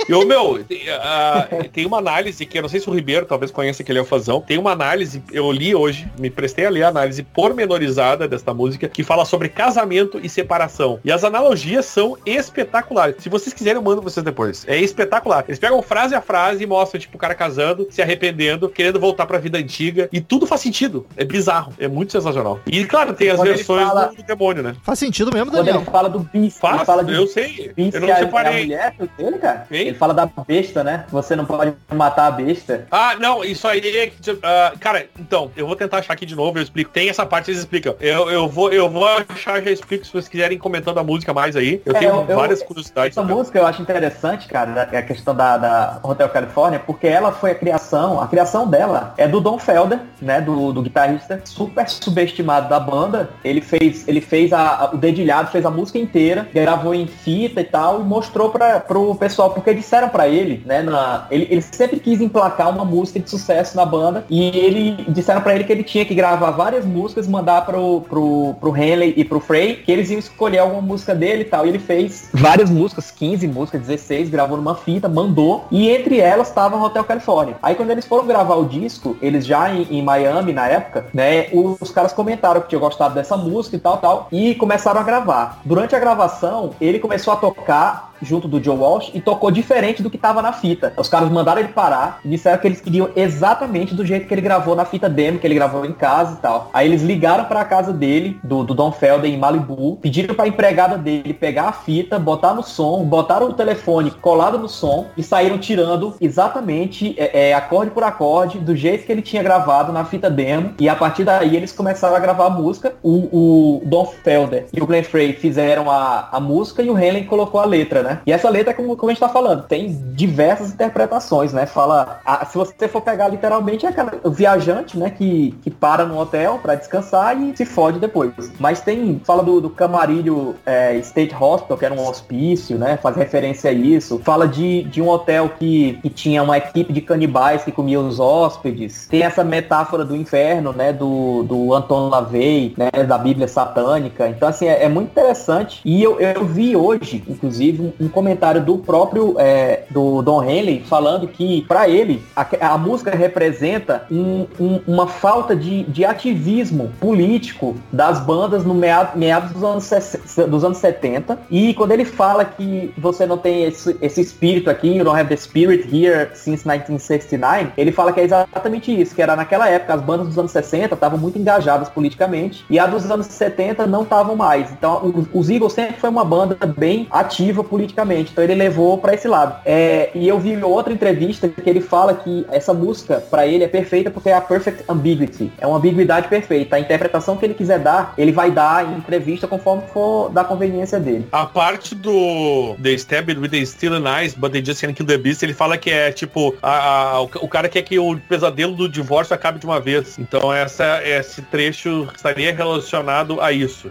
E, ô, meu, tem, ah, tem uma análise que eu não sei se o Ribeiro talvez conheça que ele é o fazão. Tem uma análise, eu li hoje, me prestei a ler a análise pormenorizada desta música, que fala sobre casamento e separação. E as analogias são espetaculares. Se vocês quiserem, eu mando vocês depois. É espetacular. Eles pegam frase a frase e mostram, tipo, o cara casando, se arrependendo, querendo voltar pra vida antiga. E tudo faz sentido. É bizarro. É muito sensacional. E, claro, tem as Quando versões fala- do, do demônio, né? Faz sentido mesmo, Quando Daniel? ele fala do ele Faz, fala de eu sei. Eu não é a- é a separei. mulher dele, cara. Ele fala da besta, né? Você não pode matar a besta. Ah, não, isso aí é que, ah, cara, então, eu vou tentar achar aqui de novo, eu explico. Tem essa parte, eles explicam. Eu, eu, vou, eu vou achar, já explico, se vocês quiserem comentando a música mais aí. Eu É, tenho eu- eu- várias curiosidades. Essa também. música eu acho interessante, cara, a questão da, da Hotel California, porque ela foi a criação, a criação dela é do Don Felder, né, do, do guitarrista super subestimado da banda. Ele fez, ele fez a, a- o dedilhado, fez a música inteira, gravou em fita e tal e mostrou para pro pessoal, porque disseram pra ele, né, na, ele, ele sempre quis emplacar uma música de sucesso na banda e ele disseram pra ele que ele tinha que gravar várias músicas, mandar pro, pro, pro Henley e pro Frey, que eles iam escolher alguma música dele e tal. E ele fez várias músicas, 15 músicas, 16, gravou numa fita, mandou. E entre elas estava Hotel California. Aí quando eles foram gravar o disco, eles já em, em Miami na época, né, os, caras comentaram que tinham gostado dessa música e tal, tal, e começaram a gravar. Durante a gravação, ele começou a tocar junto do Joe Walsh e tocou diferente do que tava na fita. Os caras mandaram ele parar e disseram que eles queriam exatamente do jeito que ele gravou na fita demo, que ele gravou em casa e tal. Aí eles ligaram pra casa dele, do, do Don Felder em Malibu, pediram pra empregada dele pegar a fita, botar no som, botaram o telefone colado no som e saíram tirando exatamente é, é, acorde por acorde do jeito que ele tinha gravado na fita demo. E a partir daí eles começaram a gravar a música. O, o Don Felder e o Glenn Frey fizeram a, a música e o Henley colocou a letra, né? E essa letra, como, como a gente tá falando, tem diversas interpretações, né? Fala, a- se você for pegar literalmente, é aquela, o viajante, né? Que, que para no hotel pra descansar e se fode depois. Mas tem, fala do, do Camarilho é, State Hospital, que era um hospício, né? Faz referência a isso. Fala de, de um hotel que, que tinha uma equipe de canibais que comia os hóspedes. Tem essa metáfora do inferno, né? Do, do Anton LaVey, né? Da Bíblia satânica. Então, assim, é, é muito interessante. E eu, eu vi hoje, inclusive, um, um comentário do próprio é, do Don Henley falando que, para ele, a, a música representa um- um- uma falta de, de ativismo político das bandas no meado- meados dos anos, 60 dos anos 70. E quando ele fala que você não tem esse, esse espírito aqui, you don't have the spirit here since 1969, ele fala que é exatamente isso, que era naquela época, as bandas dos anos 60 estavam muito engajadas politicamente, e a dos anos 70 não estavam mais. Então, os, Eagles sempre foi uma banda bem ativa politicamente, então ele levou para esse lado. É, e eu vi outra entrevista que ele fala que essa música, para ele, é perfeita porque é a perfect ambiguity, é uma ambiguidade perfeita. A interpretação que ele quiser dar, ele vai dar em entrevista conforme for da conveniência dele. A parte do The Stabbed with the and Eyes, but they just can't kill the beast, ele fala que é tipo, a- a- o, cara quer que o pesadelo do divórcio acabe de uma vez. Então essa, esse trecho estaria relacionado a isso.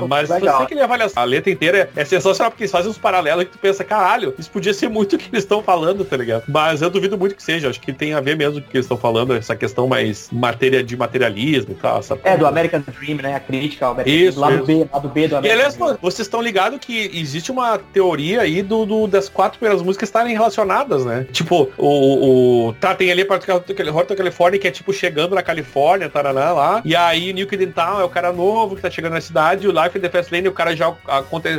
Pô, mas legal. você que avaliar a letra inteira é sensacional, porque eles fazem uns paralelos que tu pensa, caralho, isso podia ser muito o que eles estão falando, tá ligado? Mas eu duvido muito que seja, acho que tem a ver mesmo com o que eles estão falando, essa questão mais matéria de materialismo e tal. essa É, do American Dream, né? A crítica ao American Isso, Lado isso. B, lado B do E American aliás, Dream. vocês estão ligados que existe uma teoria aí do, do- das quatro primeiras músicas estarem relacionadas, né? Tipo, o. o tá, tem ali a parte do Hotel California, que é tipo chegando na Califórnia, taraná, lá. E aí New Kid in Town é o cara novo que tá chegando na cidade. O Life in the Fast Lane, o cara já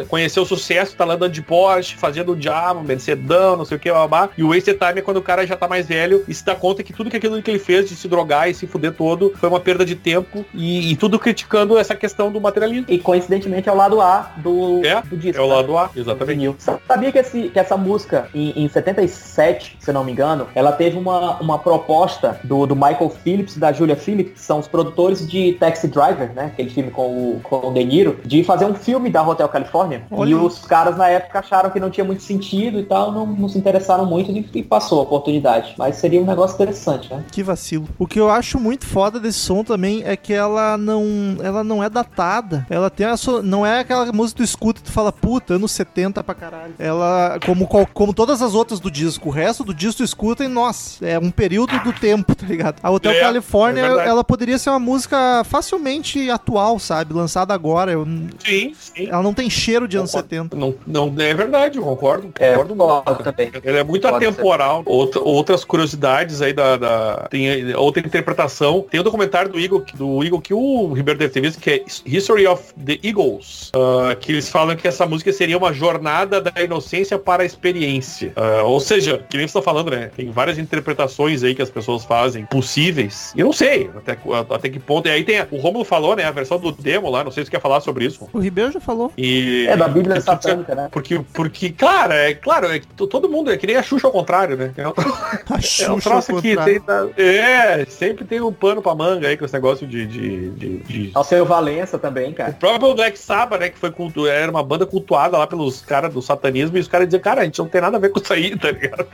conheceu o sucesso, tá lá andando de Porsche, fazendo o diabo, Mercedão, não sei o que, babá. E o Wasted Time é quando o cara já tá mais velho e se dá conta que tudo que aquilo que ele fez de se drogar e se fuder todo foi uma perda de tempo. E, e tudo criticando essa questão do materialismo. E coincidentemente é o lado A do, É, do disco. É o né? lado A, exatamente. Sabia que, esse, que essa música, em, em 77, se não me engano, ela teve uma, uma proposta do, do Michael Phillips e da Julia Phillips, que são os produtores de Taxi Driver, né? Aquele filme com o, com o De Niro, de fazer um filme da Hotel California. Olha. E os caras na época acharam que não tinha muito sentido e tal, não, não se interessaram muito e, e passou a oportunidade. Mas seria um negócio interessante, né? Que vacilo. O que eu acho muito foda desse som também é que ela não, ela não é datada. Ela tem a sua, não é aquela música que tu escuta e tu fala, puta, anos 70 pra caralho. Ela, como, como todas as outras do disco, o resto do disco tu escuta e, nossa, é um período do tempo, tá ligado? A Hotel É, California, é ela poderia ser uma música facilmente atual, sabe? Lançada agora. Eu- Sim, sim. ela não tem cheiro de anos Concordo. 70. Não, não é verdade, eu concordo. É, Concordo concordo também. Ele é muito Pode atemporal. Outra- outras curiosidades aí da, da- Tem outra interpretação. Tem o documentário do Eagle, do Eagle que o Ribeiro deve ter visto, que é History of the Eagles. ah, que eles falam que essa música seria uma jornada da inocência para a experiência. Ah, ou seja, que nem você tá falando, né? Tem várias interpretações aí que as pessoas fazem possíveis. E eu não sei até, até que ponto. E aí tem. O Romulo falou, né? A versão do demo lá, não sei se você quer falar sobre isso. O Ribeiro já falou. E, É da Bíblia porque- satânica, né? porque, porque, cara, é claro, é todo mundo é que nem a Xuxa ao contrário, né? É um, A é um troço que tem. É, sempre tem um pano pra manga aí com esse negócio de. de, de, de- Alceu Valença também, O cara. próprio Black Sabbath, né, que foi cultu... era uma banda cultuada lá pelos caras do satanismo, e os caras diziam, cara, a gente não tem nada a ver com isso aí, tá ligado?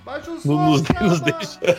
Nos, nos deixa.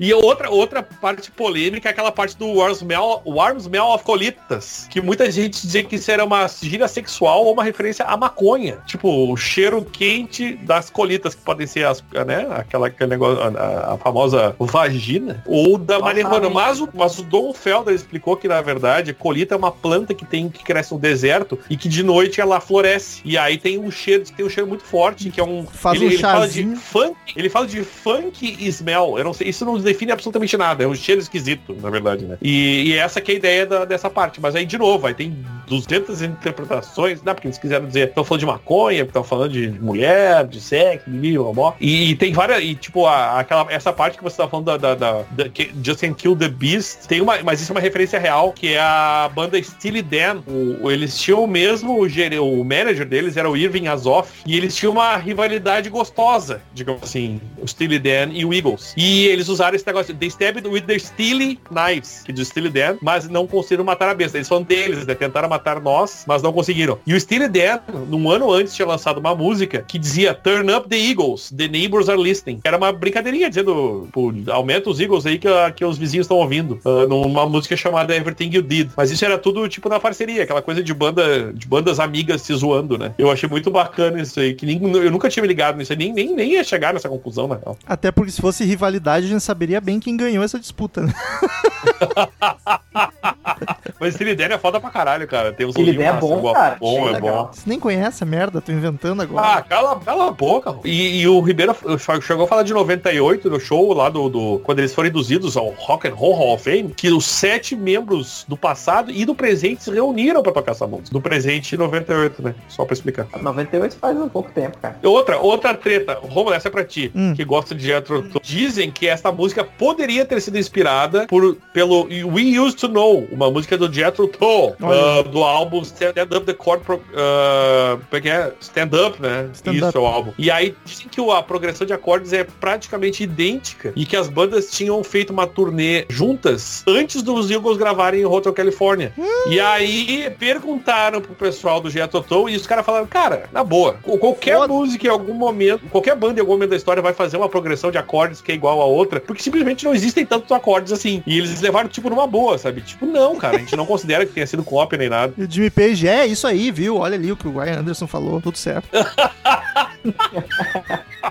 E outra, outra parte polêmica é aquela parte do Warm Smell, Warm Smell of Colitas, que muita gente dizia que isso era uma gíria sexual ou uma referência à maconha. Tipo, o cheiro quente das colitas, que podem ser as, né, aquela, aquele negócio, a, a famosa vagina, ou da marihuana. Mas o, mas o Don Felder explicou que, na verdade, colita é uma planta que tem que cresce no deserto e que de noite ela floresce. E aí tem um cheiro, tem um cheiro muito forte, que é um. Faz ele, um ele fala de funk, ele fala de funk smell. Eu não sei, isso não define absolutamente nada. É um cheiro esquisito, na verdade, né? E, e essa que é a ideia da- dessa parte. Mas aí, de novo, aí tem 200 interpretações, né? Porque eles quiseram dizer, estão falando de maconha, estão falando de mulher, de sexo, de blá, e, e tem várias, e tipo, a- aquela, essa parte que você tá falando da, da, da, da que Justin Kill the Beast, tem uma, mas isso é uma referência real, que é a banda Steely Dan. O, eles tinham o mesmo, o, o manager deles era o Irving Azoff, e eles tinham uma rivalidade gostosa, digamos assim, o Steely Dan e o Eagles. E eles usaram esse negócio, they stabbed with their Steely knives, que do Steely Dan, mas não conseguiram matar a besta. Eles são deles, né? Tentaram matar nós, mas não conseguiram. E o Steely Dan, num ano antes, tinha lançado uma música que dizia Turn up the Eagles, the neighbors are listening. Era uma brincadeirinha dizendo, pô, aumenta os Eagles aí que, que os vizinhos estão ouvindo. ah, numa música chamada Everything You Did. Mas isso era tudo tipo na parceria, aquela coisa de banda, de bandas amigas se zoando, né? Eu achei muito bacana isso aí, que nem, eu nunca tinha me ligado nisso aí, nem, nem, nem ia chegar nessa conclusão, na real. Até porque se fosse rivalidade, a gente saberia bem quem ganhou essa disputa, né? Mas Steely Dan é foda pra caralho, cara. Tem uns Steely ouvintes Dan é massa, bom, gosto. cara. Bom, é legal. bom. Você nem conhece a merda, tô inventando Ah, agora. cala, cala a boca. E, e o Ribeiro chegou a falar de 98 no show lá do, do- Quando eles foram induzidos ao Rock and Roll Hall of Fame, que os sete membros do passado e do presente se reuniram pra tocar essa música. Do presente em 98, né? Só pra explicar. 98 faz um pouco tempo, cara. Outra, outra treta, Romulo, essa é pra ti, Hum. que gosta de Tull. Dizem que essa música poderia ter sido inspirada por, pelo We Used to Know, uma música do Jethro Tull, ah, do álbum Stand Up The Chord Pro, como é é? Stand Up, né? Stand Isso Up. é o álbum. E aí dizem que a progressão de acordes é praticamente idêntica e que as bandas tinham feito uma turnê juntas antes dos Eagles gravarem em Hotel California. E aí perguntaram pro pessoal do Jethro Tull e os caras falaram, cara, na boa, qualquer Foda. música em algum momento, qualquer banda em algum momento da história vai fazer uma progressão de acordes que é igual a outra, porque simplesmente não existem tantos acordes assim. E eles levaram tipo numa boa, sabe? Tipo, não, cara, a gente não considera que tenha sido cópia nem nada. E o Jimmy Page, é isso aí, viu? Olha ali o que o Ryan Anderson falou, tudo certo.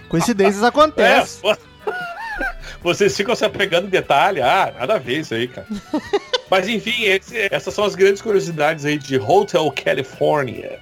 Coincidências É, acontecem. vo- vocês ficam se apegando em detalhe. Ah, nada a ver isso aí, cara. Mas enfim, esse- essas são as grandes curiosidades aí de Hotel California.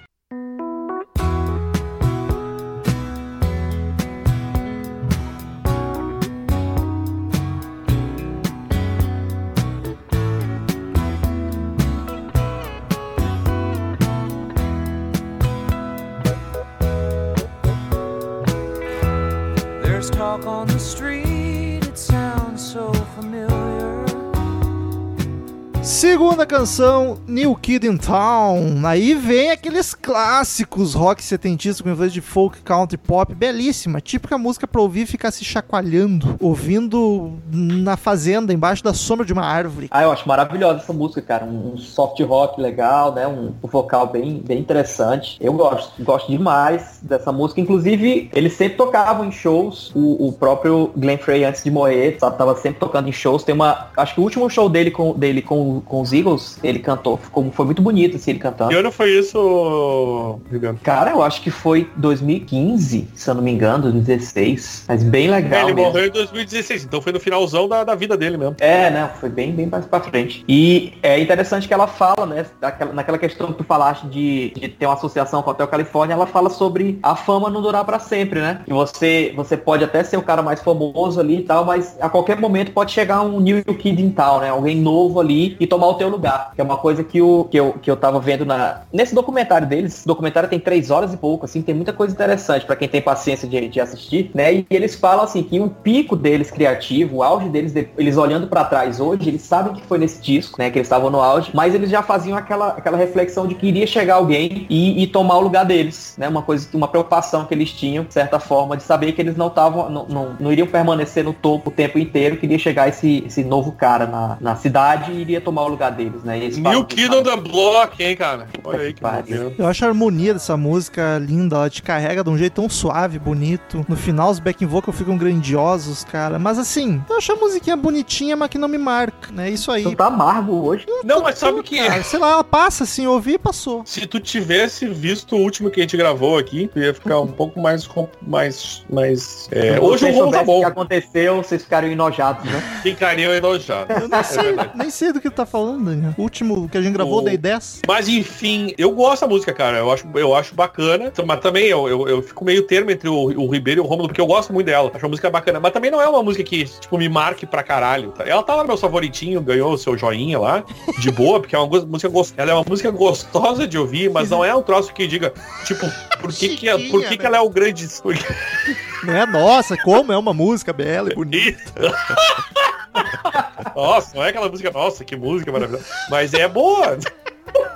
Segunda canção, New Kid in Town. Aí vem aqueles clássicos rock setentista com influência de folk, country, pop. Belíssima. Típica música pra ouvir e ficar se chacoalhando. Ouvindo na fazenda, embaixo da sombra de uma árvore. Ah, eu acho maravilhosa essa música, cara. Um, soft rock legal, né? Um, um vocal bem, bem interessante. Eu gosto, gosto demais dessa música. Inclusive, eles sempre tocavam em shows. O, o próprio Glenn Frey, antes de morrer, sabe, tava sempre tocando em shows. Tem uma. Acho que o último show dele com, dele com, com os Eagles, ele cantou. Ficou, foi muito bonito assim, ele cantando. Que ano foi isso, Ribeiro? Cara, eu acho que foi 2015, se eu não me engano, 2016. Mas bem legal. ele mesmo. morreu em 2016, então foi no finalzão da, da vida dele mesmo. É, né? Foi bem, bem mais pra frente. E é interessante que ela fala, né? daquela- naquela questão que tu falaste de, de ter uma associação com o Hotel Califórnia, ela fala sobre a fama não durar pra sempre, né? Que você, você pode até ser o cara mais famoso ali e tal, mas a qualquer momento pode chegar um new kid in town, né? Alguém novo ali e tomar o teu lugar. Que é uma coisa que, o, que, eu, que eu tava vendo na, nesse documentário deles. Documentário tem três horas e pouco, assim, tem muita coisa interessante pra quem tem paciência de, de assistir, né? E eles falam assim que o pico deles criativo, o auge deles, de- eles olhando pra trás hoje, eles sabem que foi nesse disco, né? Que eles estavam no auge, mas eles já faziam aquela, aquela reflexão de que iria chegar alguém e, e tomar o lugar deles, né? Uma coisa, uma preocupação que eles tinham, de certa forma, de saber que eles não estavam, não, não, não iriam permanecer no topo o tempo inteiro, que iria chegar esse, esse novo cara na, na cidade e iria tomar o lugar deles, né? E New Kid on the Block, hein, cara? Olha aí que Pariu. Eu acho a harmonia dessa música linda, ela te carrega de um jeito tão suave, bonito. No final, os backing vocal ficam grandiosos, cara. Mas assim, eu acho a musiquinha bonitinha, mas que não me marca, né? Isso aí. Tu tá amargo hoje. Não, mas sabe que... Cara, sei lá, ela passa assim, eu ouvi e passou. Se tu tivesse visto o último que a gente gravou aqui, tu ia ficar um pouco mais. com- mais, mais é, hoje o rolo tá bom. o que aconteceu, vocês ficariam enojados, né? Ficariam enojados. Eu nem É sei, nem sei do que tu tá falando, Daniel. O último que a gente gravou, O- dei 10. Mas enfim, eu gosto da música, cara. Eu acho, eu acho bacana. Mas também eu, eu, eu fico meio termo entre o, o Ribeiro e o Romulo, porque eu gosto muito dela. Acho uma música bacana. Mas também não é uma música que, tipo, me marque pra caralho. tá? Ela tá lá no meu favoritinho, ganhou o seu joinha lá, de boa, porque é uma música gostosa. Ela é uma música gostosa de ouvir, mas não é um troço que diga, tipo, por que, que, por que, que ela é o grande. Não é nossa, como é uma música bela e bonita. Nossa, não é aquela música, nossa, que música maravilhosa. Mas é boa.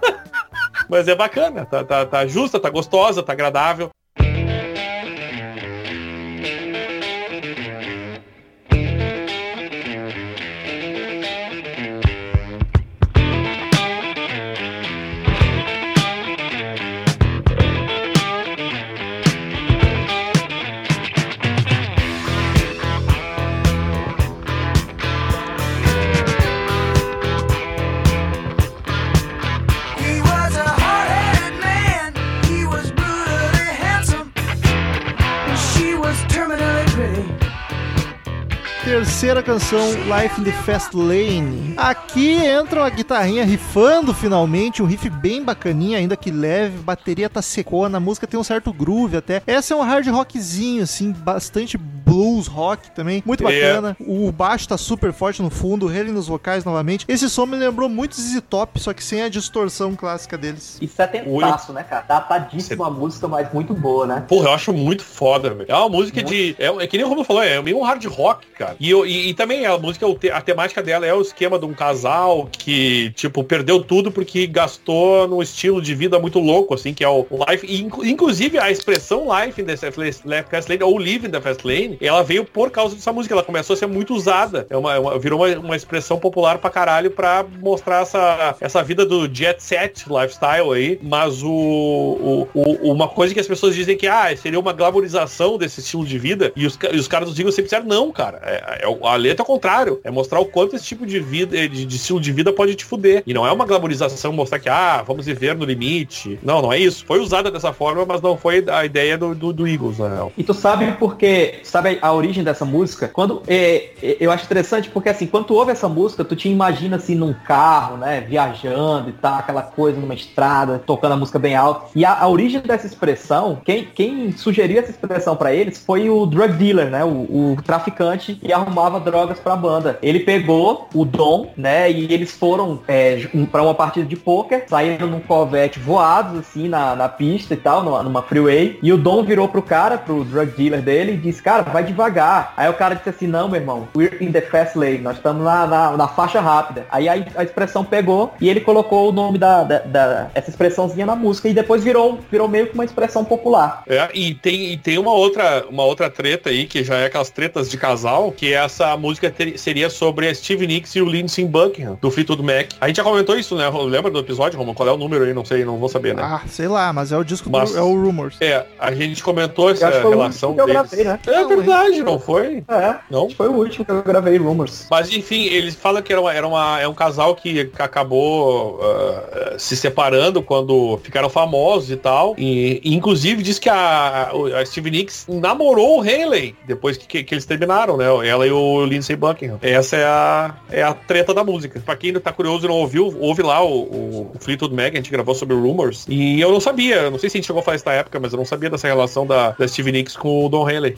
Mas é bacana, tá, tá, tá justa, tá gostosa, tá agradável. Terceira canção, Life in the Fast Lane. Aqui entra uma guitarrinha rifando finalmente, um riff bem bacaninha, ainda que leve, bateria tá secona, a música tem um certo groove até. Essa é um hard rockzinho, assim, bastante blues rock também, muito É. bacana. O baixo tá super forte no fundo, ele nos vocais novamente. Esse som me lembrou muito ZZ Top, só que sem a distorção clássica deles. E setentaço, né, cara? Datadíssima a música, mas muito boa, né? Porra, eu acho muito foda, velho. É uma música de. É, é que nem o Romulo falou, é meio um hard rock, cara. E, eu- e, e também a música, a temática dela é o esquema de um casal que, tipo, perdeu tudo porque gastou num estilo de vida muito louco, assim, que é o life. E, inclu- inclusive a expressão life in the fast lane, ou live in the fast lane, ela veio por causa dessa música. Ela começou a ser muito usada. É uma, é uma- virou uma, uma expressão popular pra caralho pra mostrar essa, essa vida do jet set lifestyle aí. Mas o, o- o- uma coisa que as pessoas dizem que ah, seria uma glamorização desse estilo de vida. E os, e os caras dos Eagles sempre disseram, não, cara. É, é- a letra é o contrário. É mostrar o quanto esse tipo de vida, de, de estilo de vida pode te fuder. E não é uma glamorização mostrar que, ah, vamos viver no limite. Não, não é isso. Foi usada dessa forma, mas não foi a ideia do, do, do Eagles, na real. E tu sabe porque, sabe a origem dessa música? Quando é, é, eu acho interessante porque assim, quando tu ouve essa música, tu te imagina assim num carro, né, viajando e tal, aquela coisa numa estrada, tocando a música bem alto. E a, a origem dessa expressão, quem, quem sugeriu essa expressão pra eles foi o drug dealer, né, o, o traficante que arrumava drogas pra banda. Ele pegou o Dom, né, e eles foram é, pra uma partida de pôquer, saíram num Corvette voados assim na, na pista e tal, numa, numa freeway. E o Dom virou pro cara, pro drug dealer dele, e disse, cara, vai vai devagar. Aí o cara disse assim, não, meu irmão, we're in the fast lane, nós estamos na, na, na faixa rápida. Aí a, a expressão pegou e ele colocou o nome da, da, da- essa expressãozinha na música e depois virou, virou meio que uma expressão popular. É, e tem, e tem uma outra uma outra treta aí, que já é aquelas tretas de casal, que essa música ter- seria sobre a Steve Nicks e o Lindsey Buckingham, do Fleetwood Mac. A gente já comentou isso, né? Lembra do episódio, Roman? Qual é o número aí? Não sei, não vou saber, né? Ah, sei lá, mas é o disco Mas- do. É o Rumors. É, a gente comentou essa o relação que eu deles. gravei, né? É verdade, não foi? É, Não? foi o último que eu gravei Rumors. Mas enfim, eles falam que era, uma, era uma- é um casal que acabou ah, se separando quando ficaram famosos e tal. E, e, inclusive diz que a, a Steve Nicks namorou o Haley depois que, que, que eles terminaram, né? Ela e o Lindsey Buckingham. Essa é a, é a treta da música. Pra quem tá curioso e não ouviu, ouve lá o, o Fleetwood Mac, a gente gravou sobre Rumors. E eu não sabia, não sei se a gente chegou a falar isso na época, mas eu não sabia dessa relação da, da Steve Nicks com o Don Haley.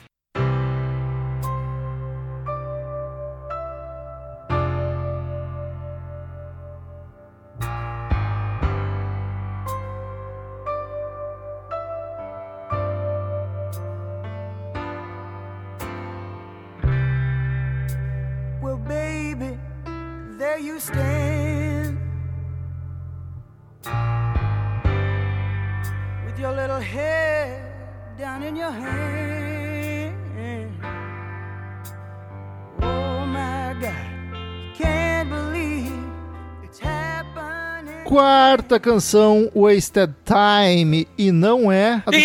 Quarta canção, Wasted Time. E não é. a do-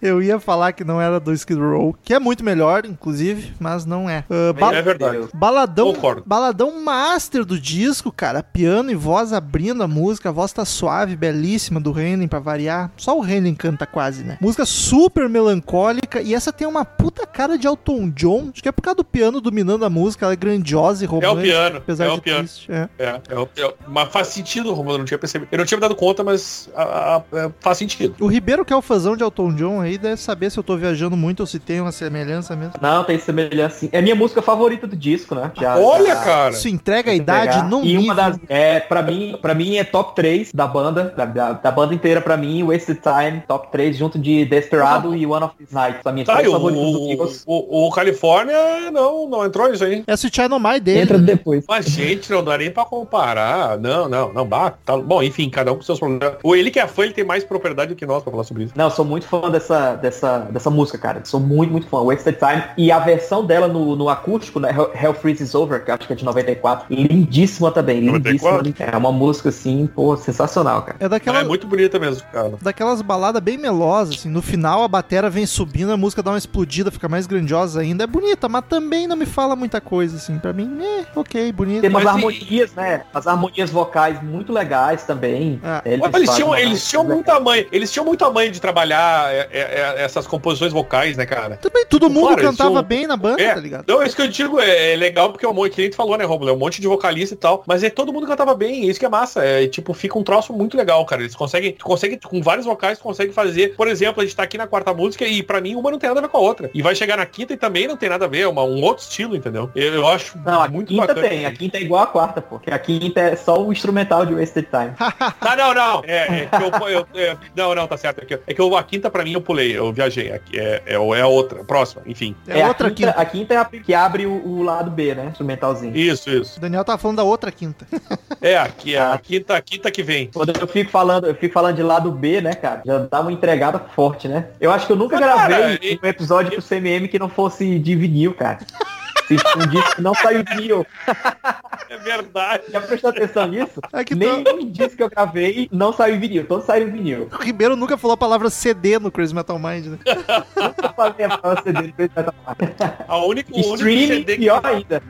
Eu ia falar que não era do Skid Row, que é muito melhor, inclusive, mas não é. Ah, ba- É verdade. Baladão, Concordo. baladão master do disco, cara. Piano e voz abrindo a música. A voz tá suave, belíssima do Henning pra variar. Só o Henning canta quase, né? Música super melancólica. E essa tem uma puta cara de Elton John. Acho que é por causa do piano dominando a música. Ela é grandiosa e romântica. piano, Apesar é de o piano. triste. É. É, é, o- é, o- mas faz sentido, Romulo, eu não tinha percebido. Eu não tinha me dado conta, mas a- a- é, faz sentido. O Ribeiro, que é o fãzão de Elton John aí, deve saber se eu tô viajando muito ou se tem uma semelhança mesmo. Não, tem semelhança sim. É minha música favorita do disco, né? Já- Olha, já- cara. Isso entrega a idade num E uma das. É, pra mim, pra mim é top 3 da banda. Da, da, da banda inteira, pra mim, Wasted Time, top 3, junto de Desperado e One of These Nights. Pra mim, Tá, três e o, o, o, o Califórnia não, não entrou nisso aí. Essa é o China My dele. Entra depois. Mas, gente, não dá nem pra comparar. Não, não, não. Bah, tá, bom, enfim, cada um com seus problemas. O ele que é fã, ele tem mais propriedade do que nós pra falar sobre isso. Não, eu sou muito fã dessa, dessa, dessa música, cara. Sou muito, muito fã. Wasted Time. E a versão dela no, no acústico, né? Hell, Hell Freezes Over, que acho que é de 94. Lindíssima também. Lindíssima. 94? É uma música, assim, pô, sensacional, cara. É Ela daquela, é muito bonita mesmo, cara. daquelas baladas bem melosas, assim. No final a batera vem subindo, a música dá uma explodida, fica mais grandiosa ainda. É bonita, mas também não me fala muita coisa, assim. Pra mim, é, ok, bonita. Tem umas Mas e- harmonias, né? As harmonias vocais muito legais também. Ah. Eles, Olha, Eles tinham, eles tinham muita mãe, eles tinham muita mãe de trabalhar é, é, é, essas composições vocais, né, cara? Também todo mundo Claro, cantava tinham- bem na banda, É, tá ligado? Não, isso que eu digo é, é legal porque é um monte, que nem tu falou, né, Romulo? É um monte de vocalista e tal. Mas é todo mundo cantava bem, isso que é massa. É, tipo, fica um troço muito legal, cara. Eles conseguem, tu consegue, com vários vocais, tu consegue fazer. Por exemplo, a gente tá aqui na quarta música e pra mim uma não tem nada a ver com a outra. E vai chegar na quinta e também não tem nada a ver, é uma, um outro estilo, entendeu? Eu, eu acho Não, a muito quinta bacana. tem. A quinta é igual a quarta, pô. Porque a quinta é só o instrumental de Wasted Time. Ah, não, não. É, é que eu, eu- é, não, não, tá certo. É que, é que eu, a quinta pra mim eu pulei, eu viajei. É, é, é a outra, próxima, enfim. É, outra a quinta, quinta. A quinta é a que abre o, o lado B, né? Instrumentalzinho. Isso, isso. O Daniel tava falando da outra quinta. É, aqui é a Ah. quinta, a quinta que vem. Quando eu fico falando, eu fico falando de lado B, né, cara? Já dá uma entregada forte, né? Eu acho que eu nunca Mas, cara, gravei e- um episódio pro CMM que não fosse de vinil, cara. Um disco que não saiu vinil. É verdade. Já prestou atenção nisso? É que Nem um disco que eu gravei não saiu em vinil. Todos saíram em vinil. O Ribeiro nunca falou a palavra CD no Crazy Metal Mind, né? Nunca falei a palavra CD do Crazy Metal Mind. A única, o único CD que, pior ainda.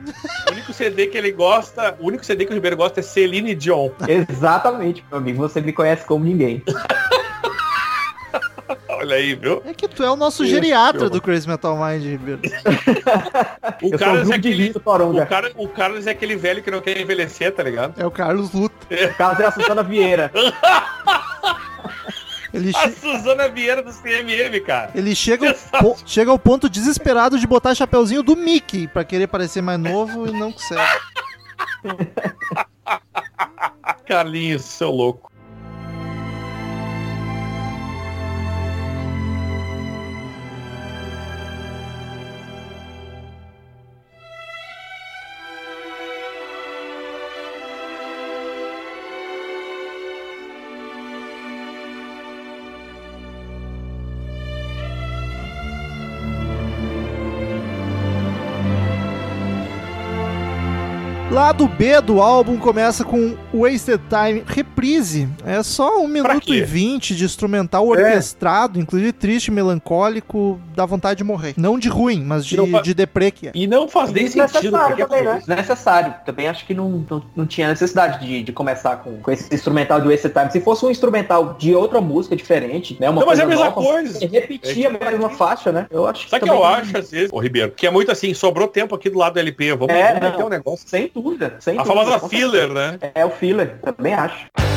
o único CD que ele gosta, o único CD que o Ribeiro gosta é Celine Dion. Exatamente, meu amigo. Você me conhece como ninguém. Olha aí, viu? É que tu é o nosso geriatra do Crazy Metal Mind, Ribeiro. O eu Carlos é aquele, o, cara, o Carlos é aquele velho que não quer envelhecer, tá ligado? É o Carlos Luta. O caso é a Susana Vieira. Ele, A che- Suzana Vieira do CMM, cara. ele chega, ao po- chega ao ponto desesperado de botar chapeuzinho do Mickey pra querer parecer mais novo e não consegue. Carlinhos, seu louco. Lado B do álbum começa com Wasted Time Reprise. É só um minuto e vinte de instrumental orquestrado, inclusive triste, melancólico, dá vontade de morrer. Não de ruim, mas de, Não fa- de deprê que é. E não faz nem sentido. Porque também, né? Desnecessário. Também acho que não, não, não tinha necessidade de, de começar com, com esse instrumental do Wasted Time. Se fosse um instrumental de outra música diferente, né? Uma Não, mas é a mesma nova, coisa. Repetia a mesma faixa, né? Eu acho Sabe o que também eu acho, às vezes, ô Ribeiro? Que é muito assim, sobrou tempo aqui do lado do LP. Vamos, É, vamos meter um negócio. Sem dúvida. Sem A dúvida, famosa filler, né? certeza. É o filler, também acho.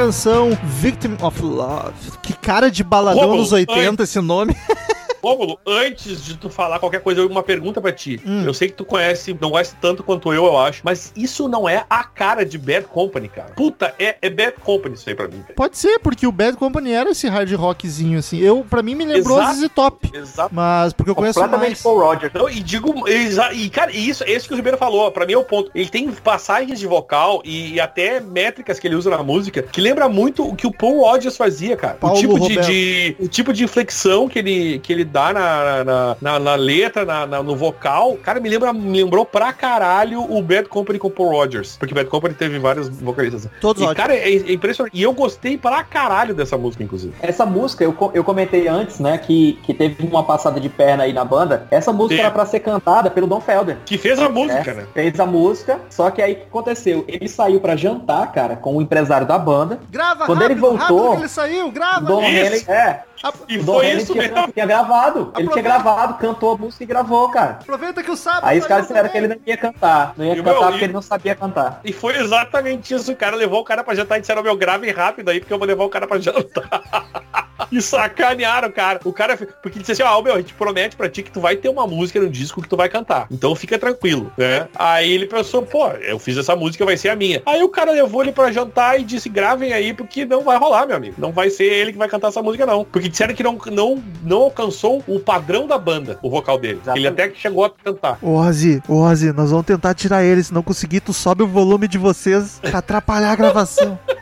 Canção, Victim of Love. Que cara de baladão Rômulo, nos 80 esse nome. Rômulo, antes de tu falar qualquer coisa, eu tenho uma pergunta pra ti. Hum. Eu sei que tu conhece, não conhece tanto quanto eu, eu acho, mas isso não é a cara de Bad Company, cara. Puta, é, é Bad Company isso aí pra mim, velho. Pode ser, porque o Bad Company era esse hard rockzinho assim. Eu, pra mim, me lembrou Exato. ZZ Top. Exato. Mas porque eu conheço mais. Paul Roger. Não, e digo, exa- e cara, isso, esse que o Ribeiro falou, pra mim é o ponto. Ele tem passagens de vocal e, e até métricas que ele usa na música que lembra muito o que o Paul Rodgers fazia, cara. Paulo o tipo de, de- o tipo de inflexão que ele, que ele dá na, na, na- na letra, na, na- no vocal, cara, me lembra, me lembrou pra caralho o Bad Company com o Paul Rodgers, porque Bad Company teve vários vocalistas. Todos e, ótimos. cara, é, é impressionante. E eu gostei pra caralho dessa música, inclusive. Essa música, eu, eu comentei antes, né, que, que teve uma passada de perna aí na banda. Essa música Sim. era pra ser cantada pelo Don Felder. Que fez a música, É, né? Fez a música, só que aí o que aconteceu? Ele saiu pra jantar, cara, com o empresário da banda. Grava Quando rápido, ele voltou, ele saiu, grava. Don. Henley, é, A- E o foi isso tinha, mesmo. tinha gravado. Ele Aproveita. tinha gravado, cantou a música e gravou, cara. Aproveita que o sábado. Aí os saiu caras disseram que ele não ia cantar. Não ia E cantar meu- porque e- ele não sabia cantar. E foi exatamente isso. O cara levou o cara pra jantar e disseram, meu, grave rápido aí, porque eu vou levar o cara pra jantar. e sacanearam o cara. O cara, porque disse assim, ó, meu, a gente promete pra ti que tu vai ter uma música no disco que tu vai cantar. Então fica tranquilo, né? Aí ele pensou, pô, eu fiz essa música, vai ser a minha. Aí o cara levou ele pra jantar e disse, gravem aí, porque não vai rolar, meu amigo. Não vai ser ele que vai cantar essa música, não. Porque disseram que não, não, não alcançou o padrão da banda, o vocal dele. Exatamente. Ele até que chegou a cantar. Ô, Ozzy, ô, Ozzy, nós vamos tentar tirar ele. Se não conseguir, tu sobe o volume de vocês pra atrapalhar a gravação.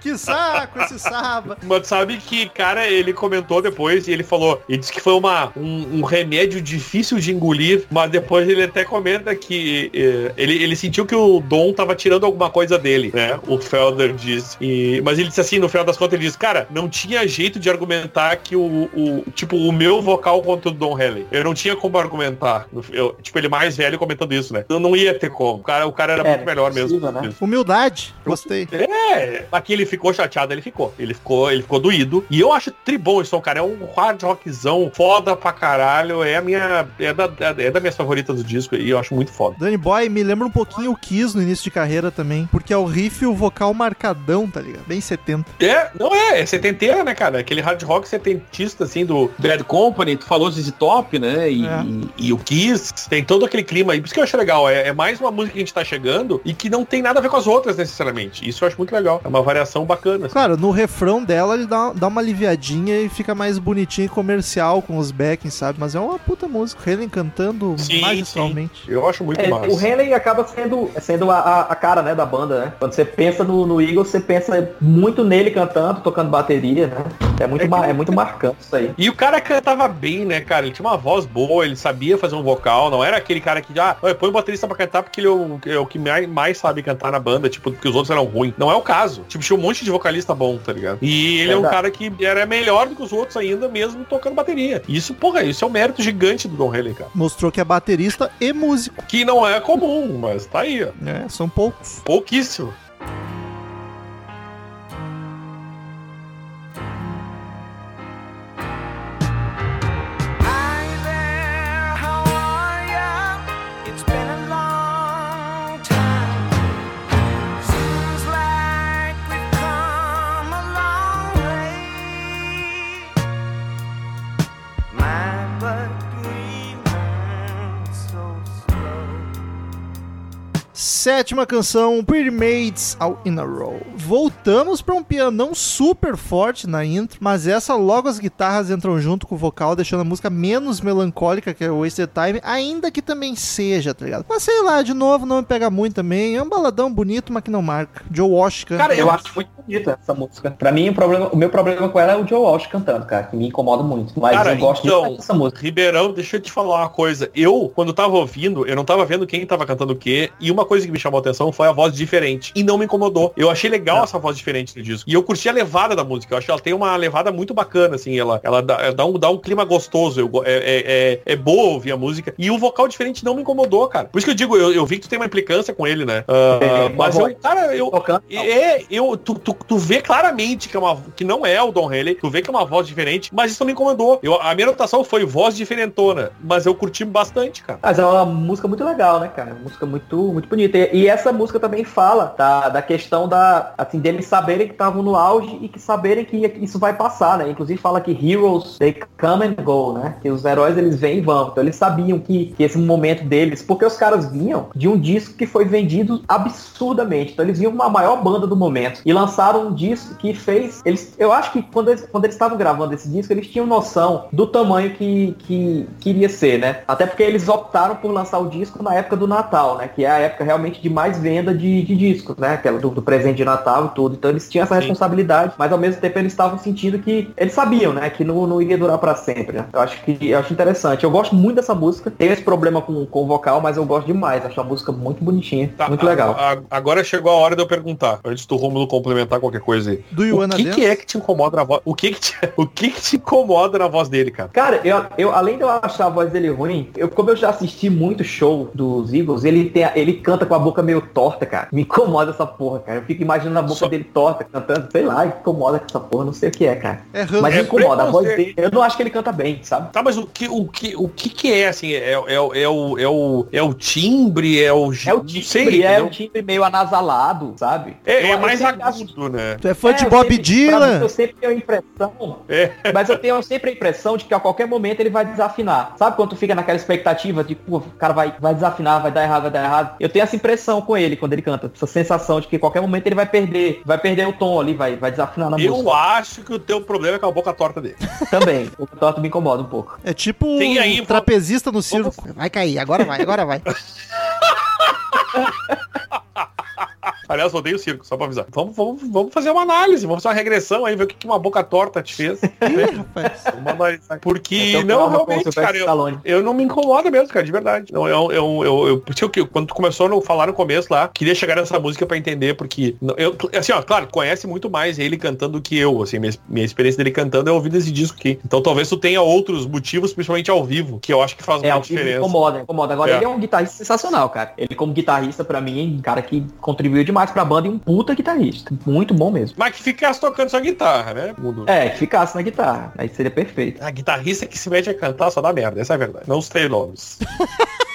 que saco esse sábado. Mas sabe que, cara, ele comentou depois e ele falou, ele disse que foi uma, um, um remédio difícil de engolir, mas depois ele até comenta que eh, ele, ele sentiu que o Dom tava tirando alguma coisa dele, né? O Felder disse. E, mas ele disse assim, no final das contas, ele disse, cara, não tinha jeito de argumentar que o, o tipo, o meu vocal contra o Don Henley. Eu não tinha como argumentar. Eu, tipo, ele mais velho comentando isso, né? Eu não ia ter como. O cara, o cara era É, muito melhor mesmo. né? Humildade, gostei. É, aqui ele ficou chateado, ele ficou. Ele ficou, ele ficou doído. E eu acho tribom esse som, cara. É um hard rockzão foda pra caralho. É a minha. É da, é da minhas favoritas do disco e eu acho muito foda. Danny Boy me lembra um pouquinho o Kiss no início de carreira também. Porque é o riff e o vocal marcadão, tá ligado? Bem 70. É, não é, é setenteira, né, cara? Aquele hard rock setentista, assim, do Bad Company, tu falou ZZ Top, né? E, É. e, e o Kiss, tem todo aquele clima aí. Por isso que eu acho legal. É, é mais uma música que a gente tá chegando e que não tem nada a ver com as outras, necessariamente. Isso eu acho muito legal. É uma variação bacana. assim. Claro, no refrão dela ele dá, dá uma aliviadinha e fica mais bonitinho e comercial com os backings, sabe? Mas é uma puta música. Helen cantando Sim, magistralmente. Eu acho muito É, massa. o Henley acaba sendo, sendo a, a- a cara né, da banda, né? Quando você pensa no, no Eagles, você pensa muito nele cantando, tocando bateria, né? É muito, É mar- é muito marcante isso aí. E o cara cantava bem, né, cara? Ele tinha uma voz boa, ele sabia fazer um vocal, não era aquele cara que, ah, "Olha, põe o baterista pra cantar porque ele é o, é o que mais, mais sabe cantar na banda, tipo, porque os outros eram ruins. Não é o caso. Tipo, tinha um monte de vocalista bom, tá ligado? E ele é um Verdade. cara que era melhor do que os outros ainda, mesmo tocando bateria. Isso, porra, isso é um mérito gigante do Don Henley, cara. Mostrou que é baterista e músico. Que não é comum, mas tá aí, ó. né? São poucos. Pouquíssimo. Sétima canção, Pretty Maids All in a Row. Voltamos para um pianão super forte na intro, mas essa logo as guitarras entram junto com o vocal, deixando a música menos melancólica que é o Wasted Time, ainda que também seja, tá ligado? Mas sei lá, de novo, não me pega muito também. É um baladão bonito, mas que não marca. Joe Washington. Cara, eu acho muito bonita essa música. Pra mim, o, problema, o meu problema com ela é o Joe Walsh cantando, cara, que me incomoda muito. Mas Cara, eu gosto então, dessa música. Ribeirão, deixa eu te falar uma coisa. Eu, quando tava ouvindo, eu não tava vendo quem tava cantando o quê, e uma coisa que me chamou a atenção foi a voz diferente. E não me incomodou. Eu achei legal essa voz diferente no disco. E eu curti a levada da música. Eu acho que ela tem uma levada muito bacana, assim. Ela, ela dá, dá um, dá um clima gostoso. Eu é, é, é, é boa ouvir a música. E o vocal diferente não me incomodou, cara. Por isso que eu digo, eu, eu vi que tu tem uma implicância com ele, né? Tem, mas eu, cara, eu, não. é, eu, tu, tu, tu vê claramente que, é uma, que não é o Don Haley, tu vê que é uma voz diferente, mas isso não me incomodou. Eu, a minha anotação foi voz diferentona, mas eu curti bastante, cara. Mas é uma música muito legal, né, cara? Música muito, muito bonita. E, e essa música também fala da, da questão da, assim, deles saberem que estavam no auge e que saberem que isso vai passar, né? Inclusive fala que heroes, they come and go, né? Que os heróis, eles vêm e vão. Então eles sabiam que, que esse momento deles, porque os caras vinham de um disco que foi vendido absurdamente. Então eles vinham com a maior banda do momento. E lançaram um disco que fez, eles, eu acho que quando eles, quando eles estavam gravando esse disco, eles tinham noção do tamanho que, que queria ser, né? Até porque eles optaram por lançar o disco na época do Natal, né? Que é a época realmente de mais venda de, de discos, né? Aquela do, do presente de Natal e tudo. Então eles tinham essa Sim. responsabilidade, mas ao mesmo tempo eles estavam sentindo que eles sabiam, né? Que não, não iria durar pra sempre, né? Eu acho que eu acho interessante. Eu gosto muito dessa música. Tenho esse problema com, com o vocal, mas eu gosto demais. Acho a música muito bonitinha, Tá, muito legal. a- a- agora chegou a hora de eu perguntar, antes do Rômulo complementar qualquer coisa aí. Do You O que, que é que te incomoda na voz? O que que te, o que que te incomoda na voz dele, cara? Cara, eu, eu, além de eu achar a voz dele ruim, eu, como eu já assisti muito show dos Eagles, ele, tem, a- ele canta com a boca meio torta, cara. Me incomoda essa porra, cara. Eu fico imaginando a boca Só- dele torta, cantando, sei lá, incomoda com essa porra, não sei o que é, cara. É. Mas É me incomoda, a voz dele, eu não acho que ele canta bem, sabe? Tá, mas o que, o que, o que que é, assim, é, é, é, o- é, o, é, o, é o timbre, é o... É o timbre, sei, é entendeu? o timbre meio anasalado, sabe? É, Eu- é mais agudo, né? Tu é fã de É, Bob sempre- pra mim, Dylan? Eu sempre tenho a impressão, É. mas eu tenho sempre a impressão de que a qualquer momento ele vai desafinar. Sabe quando tu fica naquela expectativa de, pô, o cara vai, vai desafinar, vai dar errado, vai dar errado? Eu tenho essa impressão com ele quando ele canta, essa sensação de que a qualquer momento ele vai perder, vai perder o tom ali, vai, vai desafinar na Eu música. acho que o teu problema é com a boca torta dele. Também. O torto me incomoda um pouco. É tipo um aí, trapezista no circo. Vai cair, agora vai, agora vai. Aliás, eu odeio circo, só pra avisar. Vamos, vamos, vamos fazer uma análise, vamos fazer uma regressão aí, ver o que que uma boca torta te fez. Ih. Porque, Eu tenho não, realmente, cara, eu, eu não me incomoda mesmo, cara, de verdade. Não, eu, eu, eu, eu, eu- quando tu começou a falar no começo lá, queria chegar nessa música pra entender, porque eu, assim, ó, claro, conhece muito mais ele cantando do que eu, assim, minha, minha experiência dele cantando é ouvir esse disco aqui. Então talvez tu tenha outros motivos, principalmente ao vivo, que eu acho que faz É, uma diferença. incomoda, incomoda. Agora É. ele é um guitarrista sensacional, cara. Ele como guitarrista, pra mim, é um cara que contribuiu demais pra banda e um puta guitarrista. Muito bom mesmo. Mas que ficasse tocando sua guitarra, né? Mundo. É, que ficasse na guitarra. Aí seria perfeito. A guitarrista que se mete a cantar só dá merda, essa é a verdade. Não os nomes.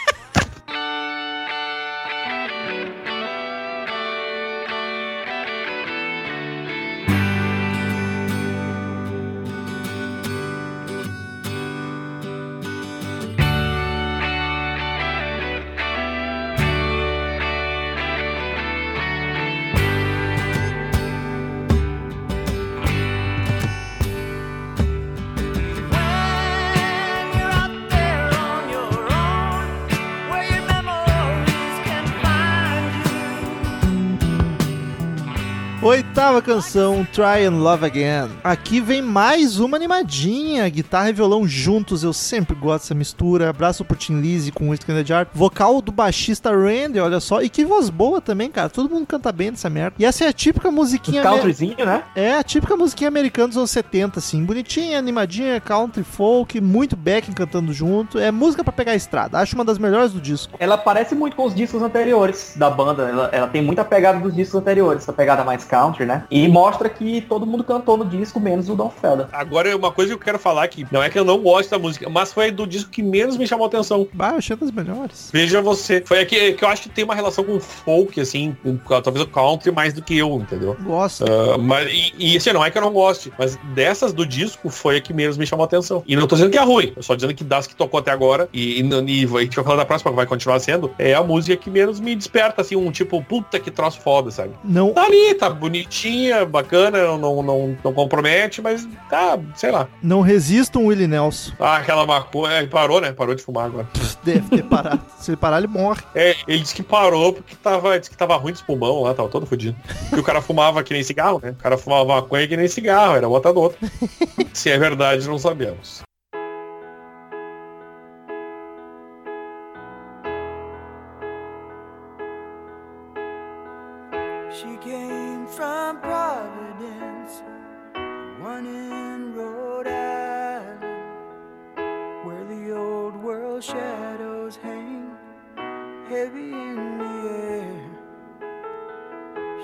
Oitava canção, Try and Love Again. Aqui vem mais uma animadinha. Guitarra e violão juntos, eu sempre gosto dessa mistura. Abraço pro Tim Lizzy com o de Art. Vocal do baixista Randy, olha só. E que voz boa também, cara. Todo mundo canta bem nessa merda. E essa é a típica musiquinha. amer- countryzinho, né? É a típica musiquinha americana dos anos 70, assim. Bonitinha, animadinha, country, folk, muito backing cantando junto. É música pra pegar a estrada. Acho uma das melhores do disco. Ela parece muito com os discos anteriores da banda. Ela, ela tem muita pegada dos discos anteriores. Essa pegada mais country, né? E mostra que todo mundo cantou no disco, menos o Don Felder. Agora, uma coisa que eu quero falar aqui, não é que eu não gosto da música, mas foi do disco que menos me chamou a atenção. Bah, eu achei das melhores. Veja você. Foi aqui que eu acho que tem uma relação com o folk, assim, com, talvez o country mais do que eu, entendeu? Gosto. Ah, mas, e, e assim, não é que eu não goste, mas dessas do disco foi a que menos me chamou a atenção. E não tô dizendo que é ruim, eu só dizendo que das que tocou até agora, e, e, e a gente vai falar da próxima, que vai continuar sendo, é a música que menos me desperta, assim, um tipo, puta que troço foda, sabe? Não, Tá ali, tá bonitinha, bacana, não, não, não compromete, mas tá, sei lá. não resistam Willie Nelson. Ah, aquela maconha, ele parou, né? Parou de fumar agora. Deve ter parado. Se ele parar, ele morre. É, ele disse que parou porque tava, disse que tava ruim dos pulmão lá, tava todo fodido. E o cara fumava que nem cigarro, né? O cara fumava maconha que nem cigarro, era outro. Se é verdade, não sabemos. Heavy in the air.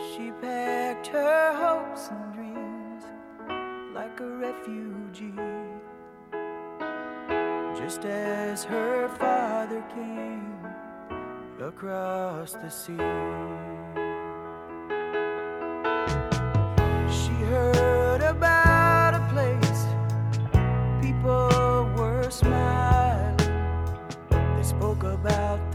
She packed her hopes and dreams like a refugee, just as her father came across the sea. She heard about a place, people were smile, they spoke about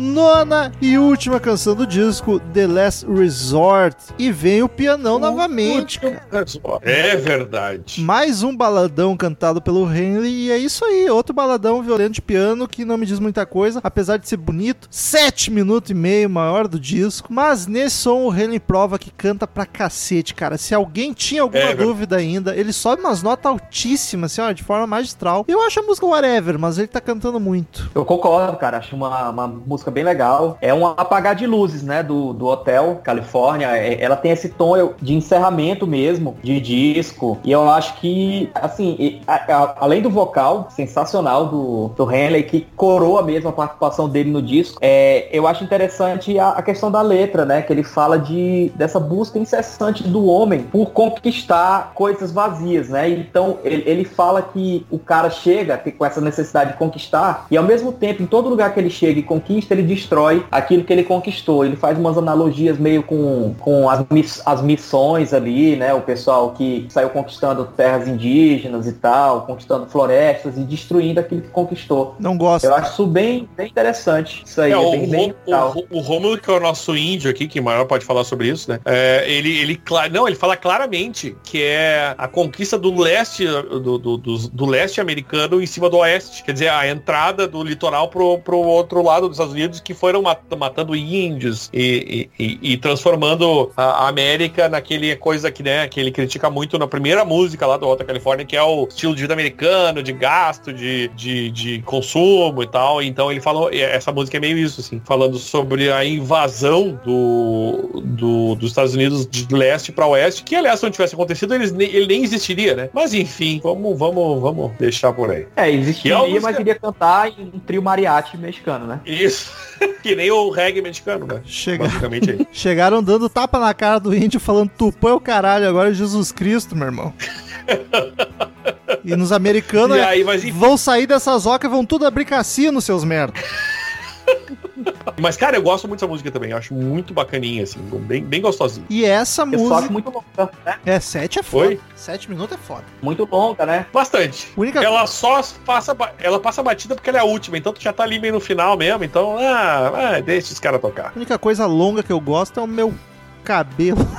Nona e última canção do disco, The Last Resort. E vem o pianão novamente, cara. É verdade. Mais um baladão cantado pelo Henley e é isso aí, outro baladão violento de piano que não me diz muita coisa, apesar de ser bonito, sete minutos e meio maior do disco, mas nesse som o Henley prova que canta pra cacete, cara. Se alguém tinha alguma É, dúvida ainda, ele sobe umas notas altíssimas, assim, ó, de forma magistral. Eu acho a música whatever, mas ele tá cantando muito. Eu concordo, cara. Acho uma, uma música bem legal. É um apagar de luzes, né? Do, do Hotel Califórnia. É- Ela tem esse tom de encerramento mesmo, de disco. E eu acho que, assim, a- a- além do vocal sensacional do, do Henley, que coroa mesmo a participação dele no disco, é, eu acho interessante a, a questão da letra, né? Que ele fala de dessa busca incessante do homem por conquistar coisas vazias, né? Então ele, ele fala que o cara chega com essa necessidade de conquistar e ao mesmo tempo em todo lugar que ele chega e conquista ele destrói aquilo que ele conquistou. Ele faz umas analogias meio com, com as, miss- as missões ali, né? O pessoal que saiu conquistando terras indígenas e tal, conquistando florestas e destruindo aquilo que conquistou. Não gosto. Eu acho isso bem, bem interessante. Isso aí, É, é, o, bem, o, o Rômulo, que é o nosso índio aqui, que maior pode falar sobre isso, né? É, ele, ele, não, ele fala claramente que é a conquista do leste, do, do, do- do leste americano em cima do oeste. Quer dizer, a entrada do litoral pro, pro outro lado dos Estados Unidos, que foram mat- matando índios e, e- e- transformando a América naquele coisa que, né, que ele critica muito na primeira música lá do Alta Califórnia, que é o estilo de vida americano, de gasto, de, de, de consumo e tal. Então ele falou, essa música é meio isso, assim, falando sobre a invasão do, do- dos Estados Unidos de leste para oeste, que aliás, se não tivesse acontecido, eles ele nem existiria, né? Mas enfim, vamos, vamos, vamos deixar por aí. É, existiria, é música- mas iria cantar em um trio mariachi mexicano, né? Isso. que nem o reggae mexicano, né? Chega. Basicamente é. Chegaram dando tapa na cara do índio falando tupã é o caralho, agora é Jesus Cristo, meu irmão. E nos americanos E é, aí, mas vão sair dessas ocas e vão tudo abrir cassino, seus merda. Mas, cara, eu gosto muito dessa música também. Eu acho muito bacaninha, assim, bem, bem gostosinha. E essa Eu só acho música. muito longa, né? É, sete é foda. Oi? Sete minutos é foda. Muito longa, né? Bastante. Única Ela só passa, ela passa batida porque ela é a última, então tu já tá ali meio no final mesmo, então, ah, ah, deixa os caras tocar. A única coisa longa que eu gosto é o meu cabelo.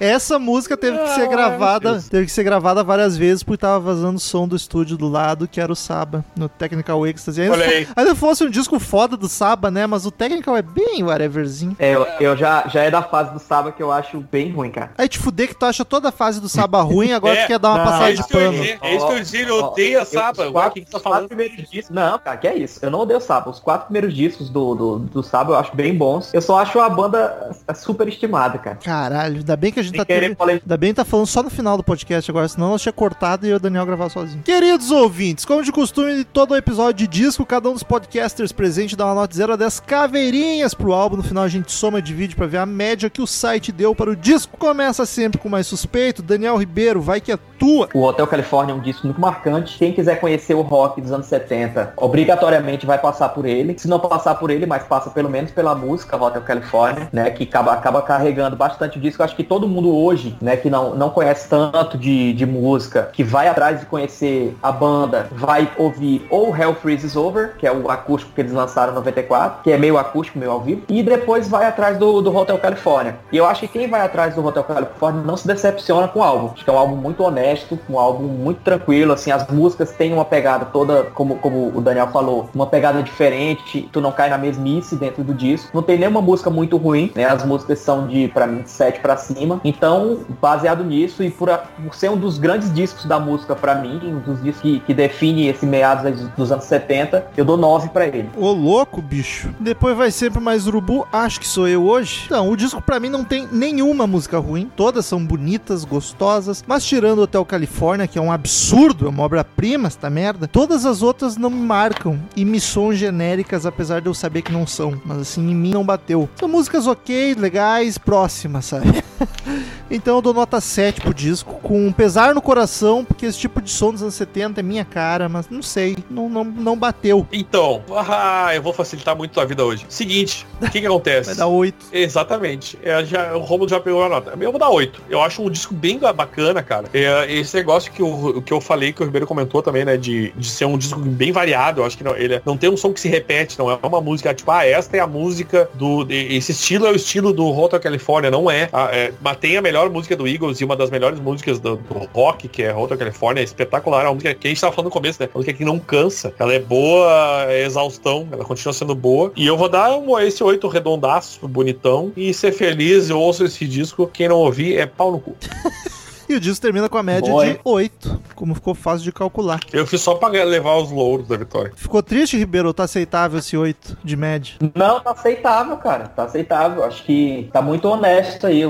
Essa música teve que ser gravada, teve que ser gravada várias vezes porque tava vazando som do estúdio do lado, que era o Saba, no Technical Ecstasy. Ainda, Olha fo- aí. ainda fosse um disco foda do Saba, né? Mas o Technical é bem whateverzinho. É, eu, eu já, já é da fase do sábado que eu acho bem ruim, cara. Aí te fuder que tu acha toda a fase do Saba ruim, agora É, tu quer dar uma não, passada É de isso que eu ia pano. é isso que eu ia dizer, ele Ó, odeia eu- Saba. os O quatro, tá os quatro primeiros discos. Não, cara, que é isso. Eu não odeio o Saba. Os quatro primeiros discos do, do, do Saba eu acho bem bons. Eu só acho a banda super estimada, cara. Caralho, ainda bem que a gente tá falei- Ainda bem que tá falando só no final do podcast agora, senão nós tinha cortado e eu e o Daniel gravar sozinho. Queridos ouvintes, como de costume, de todo episódio de disco, cada um dos podcasters presente dá uma nota de 0 a 10 caveirinhas pro álbum. No final a gente soma de vídeo pra ver a média que o site deu para o disco. Começa sempre com mais suspeito. Daniel Ribeiro, vai que é tua. O Hotel California é um disco muito marcante. Quem quiser conhecer o rock dos anos 70, obrigatoriamente vai passar por ele. Se não passar por ele, mas passa pelo menos pela música Hotel California, né? Que acaba, acaba carregando bastante o disco. Eu acho que todo mundo hoje, né, que não, não conhece tanto de, de música, que vai atrás de conhecer a banda, vai ouvir ou Hell Freezes Over, que é o acústico que eles lançaram em 94, que é meio acústico, meio ao vivo, e depois vai atrás do, do Hotel California. E eu acho que quem vai atrás do Hotel California não se decepciona com o álbum. Acho que é um álbum muito honesto, um álbum muito tranquilo, assim, as músicas têm uma pegada toda, como, como o Daniel falou, uma pegada diferente, tu não cai na mesmice dentro do disco. Não tem nenhuma música muito ruim, né? As músicas são de, pra mim, de 7 pra cima. Então, baseado nisso e por, a- por ser um dos grandes discos da música pra mim, um dos discos que, que define esse meados dos anos 70, eu dou 9 pra ele. Ô louco, bicho. Depois vai sempre mais urubu, acho que sou eu hoje. Então, o disco pra mim não tem nenhuma música ruim. Todas são bonitas, gostosas. Mas tirando Hotel Califórnia, que é um absurdo, é uma obra-prima, esta merda. Todas as outras não me marcam e me soam genéricas, apesar de eu saber que não são. Mas assim, em mim não bateu. São músicas ok, legais, próximas, sabe? Então eu dou nota 7 pro disco, com um pesar no coração, porque esse tipo de som dos anos 70 é minha cara, mas não sei, não, não, não bateu. Então, ah, eu vou facilitar muito a vida hoje. Seguinte, o que que acontece? Vai dar 8. Exatamente. É, já, o Romulo já pegou a nota. Eu vou dar 8. Eu acho um disco bem bacana, cara. É, esse negócio que eu, que eu falei, que o Ribeiro comentou também, né? De, de ser um disco bem variado. Eu acho que não, ele é- não tem um som que se repete, não é uma música, tipo, ah, esta é a música do. Esse estilo é o estilo do Hotel California, não é. Ah, é mas tem a melhor música do Eagles e uma das melhores músicas do, do rock, que é Hotel California, é espetacular. É uma música que a gente tava falando no começo, né? Uma música que não cansa. Ela é boa, é exaustão, ela continua sendo boa. E eu vou dar um, esse 8 redondaço, bonitão, e ser feliz. Eu ouço esse disco. Quem não ouvir é pau no cu. E o disco termina com a média Boa, de hein? 8, como ficou fácil de calcular. Eu fiz só pra levar os louros da vitória. Ficou triste, Ribeiro, tá aceitável esse 8 de média? Não, tá aceitável, cara. Tá aceitável. Acho que tá muito honesto aí.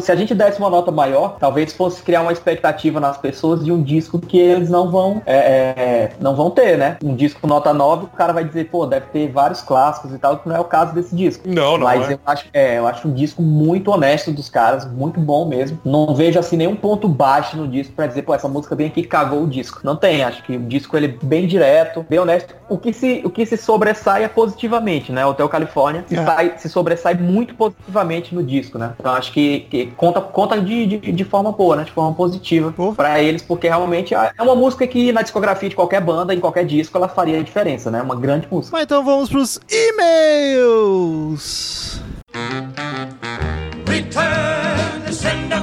Se a gente desse uma nota maior, talvez fosse criar uma expectativa nas pessoas de um disco que eles não vão é, é, não vão ter, né? Um disco com nota 9, o cara vai dizer, pô, deve ter vários clássicos e tal, que não é o caso desse disco. Não, não Mas é. eu acho, é, eu acho um disco muito honesto dos caras, muito bom mesmo. Não vejo assim nenhum ponto baixo no disco pra dizer, pô, essa música bem aqui cagou o disco. Não tem, acho que o disco ele é bem direto, bem honesto. O que se, o que se sobressai é positivamente, né? Hotel California se, É. sai- se sobressai muito positivamente no disco, né? Então acho que, que conta, conta de, de, de forma boa, né? De forma positiva Pô. pra eles, porque realmente é uma música que na discografia de qualquer banda, em qualquer disco, ela faria a diferença, né? Uma grande música. Mas então vamos pros e-mails. Return to sender.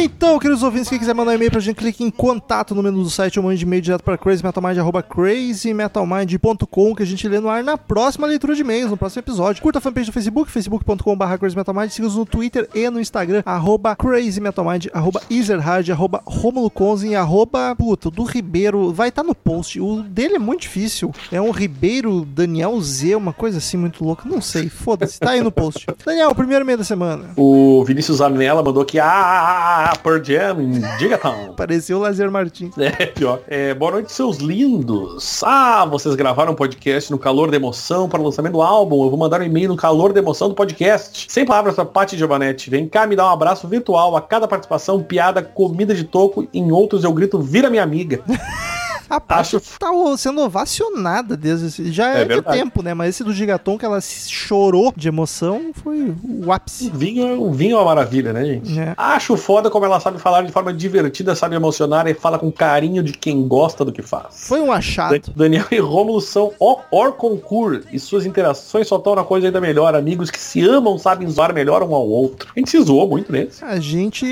Então, queridos ouvintes, quem quiser mandar um e-mail pra gente, clique em contato no menu do site ou mande e-mail direto para crazymetalmind, arroba crazymetalmind.com, que a gente lê no ar na próxima leitura de e-mails, no próximo episódio. Curta a fanpage do Facebook, facebook.com.br crazymetalmind, siga-nos no Twitter e no Instagram, arroba crazymetalmind, arroba ezerhard, arroba romulo Conzen, arroba, puta, do Ribeiro, vai estar no post. O dele é muito difícil. É um Ribeiro Daniel Z, uma coisa assim muito louca. Não sei, foda-se, tá aí no post. Daniel, primeiro e-mail da semana. O Vinícius Anela mandou aqui, ah, Pearl Jam, em Digatown. Apareceu o Lazer Martins. É, pior. É, boa noite, seus lindos. Ah, vocês gravaram um podcast no calor da emoção para o lançamento do álbum. Eu vou mandar um e-mail no calor da emoção do podcast. Sem palavras para Paty Giovanetti. Vem cá me dar um abraço virtual a cada participação, piada, comida de toco. Em outros eu grito, vira minha amiga. A Paty Acho- tá sendo ovacionada desde já é, É de verdade. tempo, né? Mas esse do Gigaton que ela chorou de emoção foi o ápice. Vinho, um vinho é uma maravilha, né, gente? É. Acho foda como ela sabe falar de forma divertida, sabe emocionar e fala com carinho de quem gosta do que faz. Foi um achado. Dan- Daniel e Rômulo são o or concur e suas interações só tornam a coisa ainda melhor. Amigos que se amam sabem zoar melhor um ao outro. A gente se zoou muito nesse. A gente,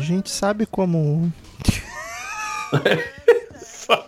a gente sabe como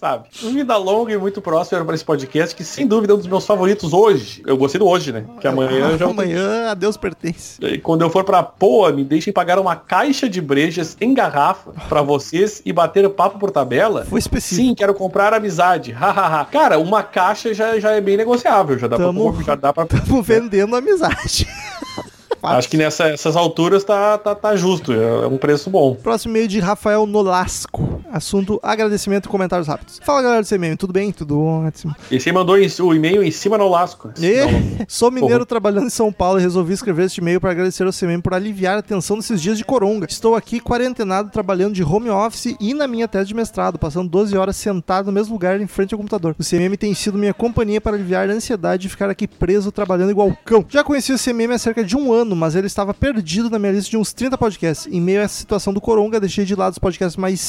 sabe. Vida longa e muito próspera para esse podcast, que sem dúvida é um dos meus favoritos hoje. Eu gostei do hoje, né? Que amanhã já. Amanhã a Deus pertence. E quando eu for pra Poa, me deixem pagar uma caixa de brejas em garrafa pra vocês e bater papo por tabela. Foi específico. Sim, quero comprar amizade. Hahaha. Cara, uma caixa já, já é bem negociável. Já dá Tamo- pra. Já dá pra Estamos vendendo amizade. Acho que nessas alturas tá, tá, tá justo. É um preço bom. Próximo e-mail de Rafael Nolasco. Assunto agradecimento e comentários rápidos. Fala galera do CMM, tudo bem? Tudo ótimo. E você mandou o e-mail em cima no lasco. E, Não, sou mineiro trabalhando em São Paulo e resolvi escrever este e-mail para agradecer ao CMM por aliviar a tensão nesses dias de coronga. Estou aqui quarentenado trabalhando de home office e na minha tese de mestrado, passando 12 horas sentado no mesmo lugar em frente ao computador. O CMM tem sido minha companhia para aliviar a ansiedade de ficar aqui preso trabalhando igual cão. Já conheci o CMM há cerca de um ano, mas ele estava perdido na minha lista de uns 30 podcasts. Em meio a essa situação do coronga, deixei de lado os podcasts mais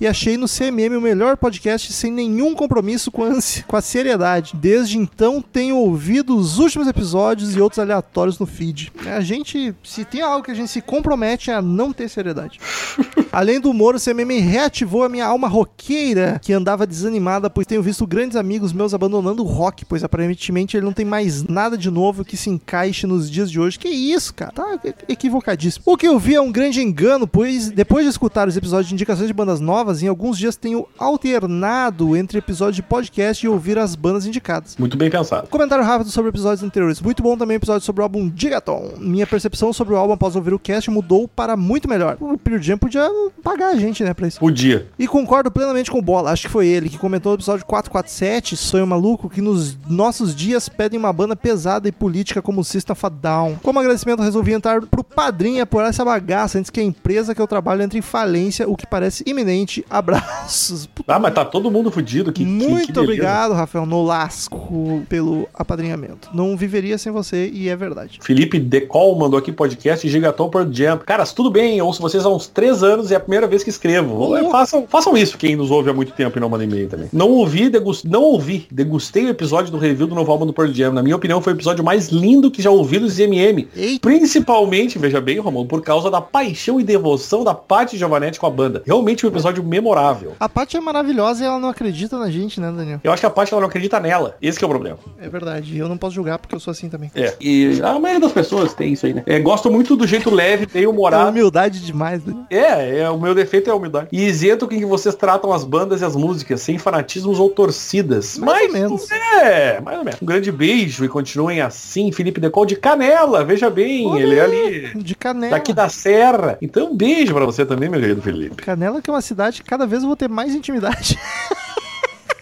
e achei no CMM o melhor podcast sem nenhum compromisso com a, com a seriedade. Desde então, tenho ouvido os últimos episódios e outros aleatórios no feed. A gente, se tem algo que a gente se compromete é a não ter seriedade. Além do humor, o CMM reativou a minha alma roqueira, que andava desanimada, pois tenho visto grandes amigos meus abandonando o rock, pois aparentemente ele não tem mais nada de novo que se encaixe nos dias de hoje. Que isso, cara? Tá equivocadíssimo. O que eu vi é um grande engano, pois depois de escutar os episódios de indicações de bandas novas, em alguns dias tenho alternado entre episódios de podcast e ouvir as bandas indicadas. Muito bem pensado. Comentário rápido sobre episódios anteriores. Muito bom também o episódio sobre o álbum Gigaton. Minha percepção sobre o álbum após ouvir o cast mudou para muito melhor. O Pearl Jam podia pagar a gente, né, pra isso. Podia. E concordo plenamente com o Bola, acho que foi ele que comentou no episódio 447, Sonho Maluco, que nos nossos dias pedem uma banda pesada e política como o System of Down. Como agradecimento, resolvi entrar pro padrinho e apoiar essa bagaça antes que a empresa que eu trabalho entre em falência, o que parece iminente. Abraços. Ah, mas tá todo mundo fudido. Que, que- Muito que beleza. obrigado, Rafael Nolasco, pelo apadrinhamento. Não viveria sem você e é verdade. Felipe Decol mandou aqui podcast Gigaton por Jam. Caras, tudo bem, eu ouço vocês há uns três anos e é a primeira vez que escrevo. Louco. façam, façam isso, quem nos ouve há muito tempo e não manda e-mail também. Não ouvi, degus- não ouvi, degustei o episódio do review do novo álbum do Pearl Jam. Na minha opinião, foi o episódio mais lindo que já ouvi dos MM. Eita. Principalmente, veja bem, Romulo, por causa da paixão e devoção da Paty Giovanetti com a banda. Realmente episódio memorável. A Paty é maravilhosa e ela não acredita na gente, né, Daniel? Eu acho que a Paty ela não acredita nela. Esse que é o problema. É verdade. Eu não posso julgar porque eu sou assim também. É. E a maioria das pessoas tem isso aí, né? É, gosto muito do jeito leve, bem É humorado. humildade demais, Daniel. É, é, o meu defeito é a humildade. E isento com que vocês tratam as bandas e as músicas, sem fanatismos ou torcidas. Mais Mas, ou menos. É, mais ou menos. Um grande beijo e continuem assim. Felipe Decol de Canela, veja bem, Olha ele é ali, De Canela. daqui da Serra. Então, um beijo pra você também, meu querido Felipe. Canela que é uma cidade cada vez eu vou ter mais intimidade.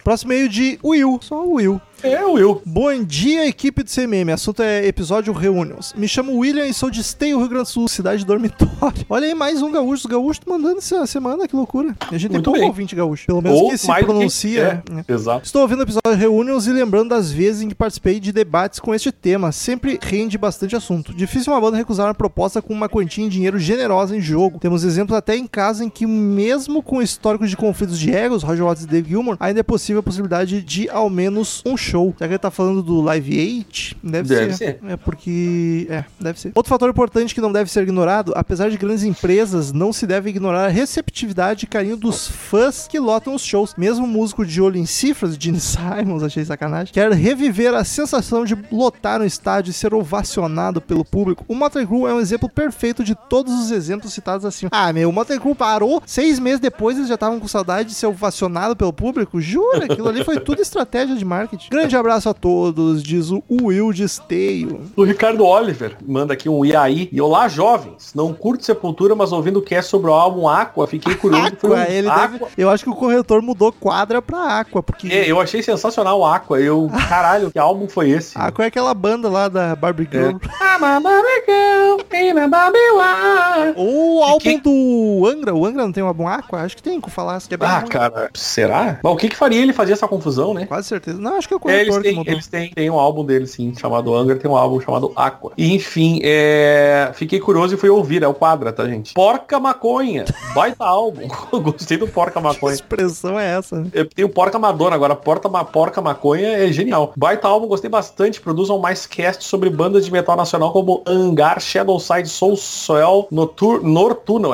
Próximo meio de Will. Só o Will. É, Will. Bom dia, equipe do CMM. Assunto é episódio Reunions. Me chamo William e sou de Esteio, Rio Grande do Sul, cidade dormitório. Olha aí, mais um gaúcho. Os gaúchos mandando essa semana, que loucura. A gente Muito tem pouco bem. ouvinte gaúcho. Pelo menos Ou que se do que- pronuncia. é, né? Exato. Estou ouvindo o episódio Reunions e lembrando das vezes em que participei de debates com este tema. Sempre rende bastante assunto. Difícil uma banda recusar uma proposta com uma quantia em dinheiro generosa em jogo. Temos exemplos até em casa em que, mesmo com históricos de conflitos de egos, Roger Waters e Dave Gilmour, ainda é possível a possibilidade de ao menos um show. Já que ele tá falando do Live 8, deve, Deve ser. ser. É porque. É, deve ser. Outro fator importante que não deve ser ignorado, apesar de grandes empresas, não se deve ignorar a receptividade e carinho dos fãs que lotam os shows. Mesmo o músico de olho em cifras, Gene Simons, achei sacanagem, quer reviver a sensação de lotar um estádio e ser ovacionado pelo público. O Motley Crue é um exemplo perfeito de todos os exemplos citados assim. Ah, meu, o Motley Crue parou, seis meses depois eles já estavam com saudade de ser ovacionado pelo público. Jura, aquilo ali foi tudo estratégia de marketing. Grande abraço a todos, diz o Will de Esteio. O Ricardo Oliver manda aqui um Iaí. E olá, jovens. Não curto Sepultura, mas ouvindo o cast sobre o álbum Aqua, fiquei curioso. Foi um Aqua, ele Aqua. deve. Eu acho que o corretor mudou quadra pra Aqua, porque. É, eu achei sensacional o Aqua. Eu, caralho, que álbum foi esse? Aqua é aquela banda lá da Barbie Girl. Ou o álbum quem- do Angra. O Angra não tem um álbum Aqua? Acho que tem com falar. Que é Ah, cara, será? Mas o que que faria ele fazer essa confusão, né? Quase certeza. Não, acho que eu É, É, eles que têm, eles têm, têm um álbum deles, sim, chamado Anger, tem um álbum chamado Aqua. E, enfim, é... fiquei curioso e fui ouvir, é o quadra, tá, gente? Porca Maconha, baita álbum. Gostei do Porca Que Maconha. expressão é essa? né? Eu tenho Porca Madonna, agora Porta Ma Porca Maconha é genial. Baita álbum, gostei bastante. Produzam mais cast sobre bandas de metal nacional como Angar, Shadowside, Soul Soil, Notur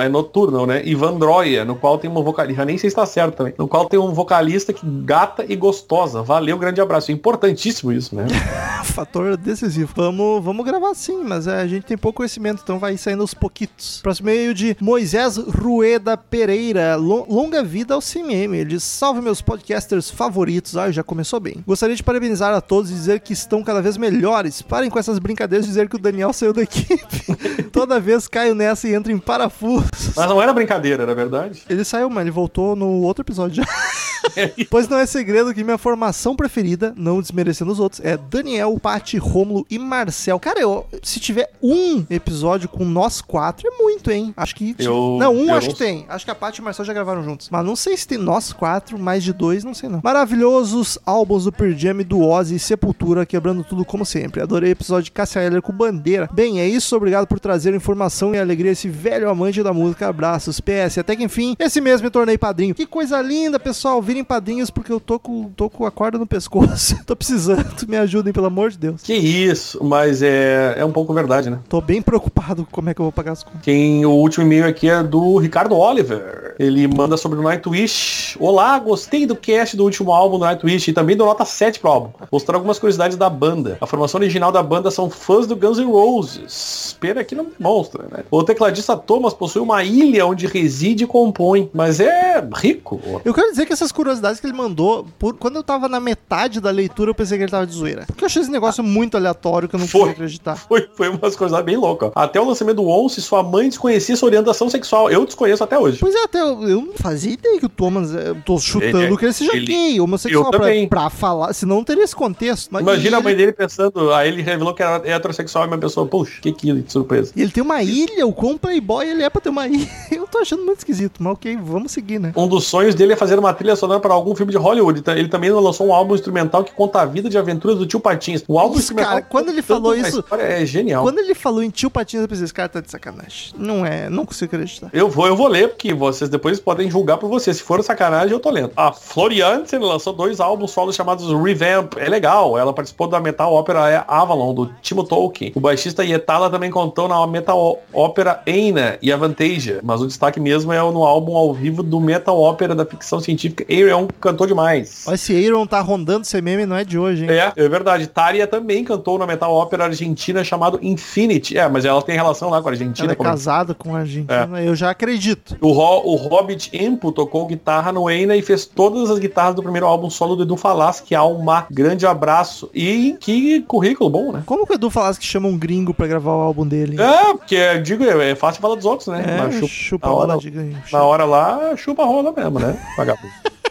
é Nocturnal, né? E Vandroia, no qual tem uma vocalista, nem sei se tá certo também, no qual tem um vocalista que gata e gostosa. Valeu, grande abraço. É importantíssimo isso, né? Fator decisivo. Vamos, vamos gravar sim, mas é, a gente tem pouco conhecimento, então vai saindo aos pouquitos. Próximo e-mail de Moisés Rueda Pereira. Lo- longa vida ao CMM. Ele diz, salve meus podcasters favoritos. Ah, já começou bem. Gostaria de parabenizar a todos e dizer que estão cada vez melhores. Parem com essas brincadeiras de dizer que o Daniel saiu da equipe. Toda vez caio nessa e entro em parafusos. Mas não era brincadeira, era verdade. Ele saiu, mas ele voltou no outro episódio já. pois não é segredo que minha formação preferida, não desmerecendo os outros, é Daniel, Pati, Rômulo e Marcel. Cara, eu, se tiver um episódio com nós quatro, é muito, hein? Acho que. Eu- não, um eu acho não que tem. Acho que a Pati e o Marcel já gravaram juntos. Mas não sei se tem nós quatro, mais de dois, não sei não. Maravilhosos álbuns do Pearl Jam, do Ozzy e Sepultura, quebrando tudo como sempre. Adorei o episódio de Cassia Eller com Bandeira. Bem, é isso. Obrigado por trazer informação e alegria a esse velho amante da música. Abraços. PS. Até que enfim, esse mês me tornei padrinho. Que coisa linda, pessoal. Virem padrinhos porque eu tô com, tô com a corda no pescoço. Tô precisando. Me ajudem, pelo amor de Deus. Que isso, mas é, é um pouco verdade, né? Tô bem preocupado com como é que eu vou pagar as contas. Quem o último e-mail aqui é do Ricardo Oliver. Ele manda sobre o Nightwish. Olá, gostei do cast do último álbum do Nightwish e também do nota 7 pro álbum. Mostrando algumas curiosidades da banda. A formação original da banda são fãs do Guns N' Roses. Pena que não demonstra, né? O tecladista Thomas possui uma ilha onde reside e compõe, mas é rico. Eu quero dizer que essas curiosidades que ele mandou, por- quando eu tava na metade da leitura, eu pensei que ele tava de zoeira. Porque eu achei esse negócio muito aleatório que eu não Foi. acreditar. Foi, foi umas coisas bem loucas. Até o lançamento do Once, sua mãe desconhecia sua orientação sexual. Eu desconheço até hoje. Pois é, até eu, eu não fazia ideia que o Thomas. Eu tô chutando Ele- que ele seja ele- gay, homossexual, eu pra, também. pra falar. Senão não teria esse contexto. Imagina a mãe ele, dele pensando, aí ele revelou que era heterossexual e uma pessoa, puxa, que que surpresa. e ele tem uma ilha, o quão playboy ele é pra ter uma ilha. Eu tô achando muito esquisito, mas ok, vamos seguir, né? Um dos sonhos dele é fazer uma trilha sonora para algum filme de Hollywood. Ele também lançou um álbum instrumental que conta a vida de aventuras do tio Patins. O álbum Isso, cara, quando ele falou isso- É genial. Quando ele falou em tio Patinhas, eu pensei, esse cara tá de sacanagem. Não é, não consigo acreditar. Eu vou, eu vou ler, porque vocês depois podem julgar por vocês. Se for sacanagem, eu tô lendo. A Floriansen lançou dois álbuns solos chamados Revamp. É legal. Ela participou da metal ópera Avalon, do Timo Tolkien. O baixista Yetala também contou na metal ópera Eina e Avantasia. Mas o destaque mesmo é no álbum ao vivo do metal ópera da ficção científica. É um cantor demais. Olha, esse Aaron tá rondando esse meme, não é de hoje, hein? É, é verdade. Tária também cantou na metal ópera argentina chamado Infinity. É, mas ela tem relação lá com a Argentina. Ela é como- casada com a Argentina, eu já acredito. O, Ro- o Hobbit Empo tocou guitarra no Eina e fez todas as guitarras do primeiro álbum solo do Edu Falas, que há um grande abraço. E que currículo bom, né? Como que o Edu que chama um gringo pra gravar o álbum dele? É, porque, eu digo, é fácil falar dos outros, né? É, chupa- chupa a hora- rola de ganho. Na hora lá, chupa a rola mesmo, né? Vagabundo.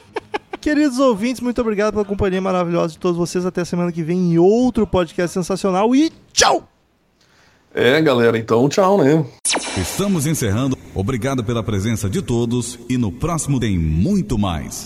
Queridos ouvintes, muito obrigado pela companhia maravilhosa de todos vocês. Até semana que vem em outro podcast sensacional e tchau! é, galera, então tchau, né? Estamos encerrando. Obrigado pela presença de todos e no próximo tem muito mais.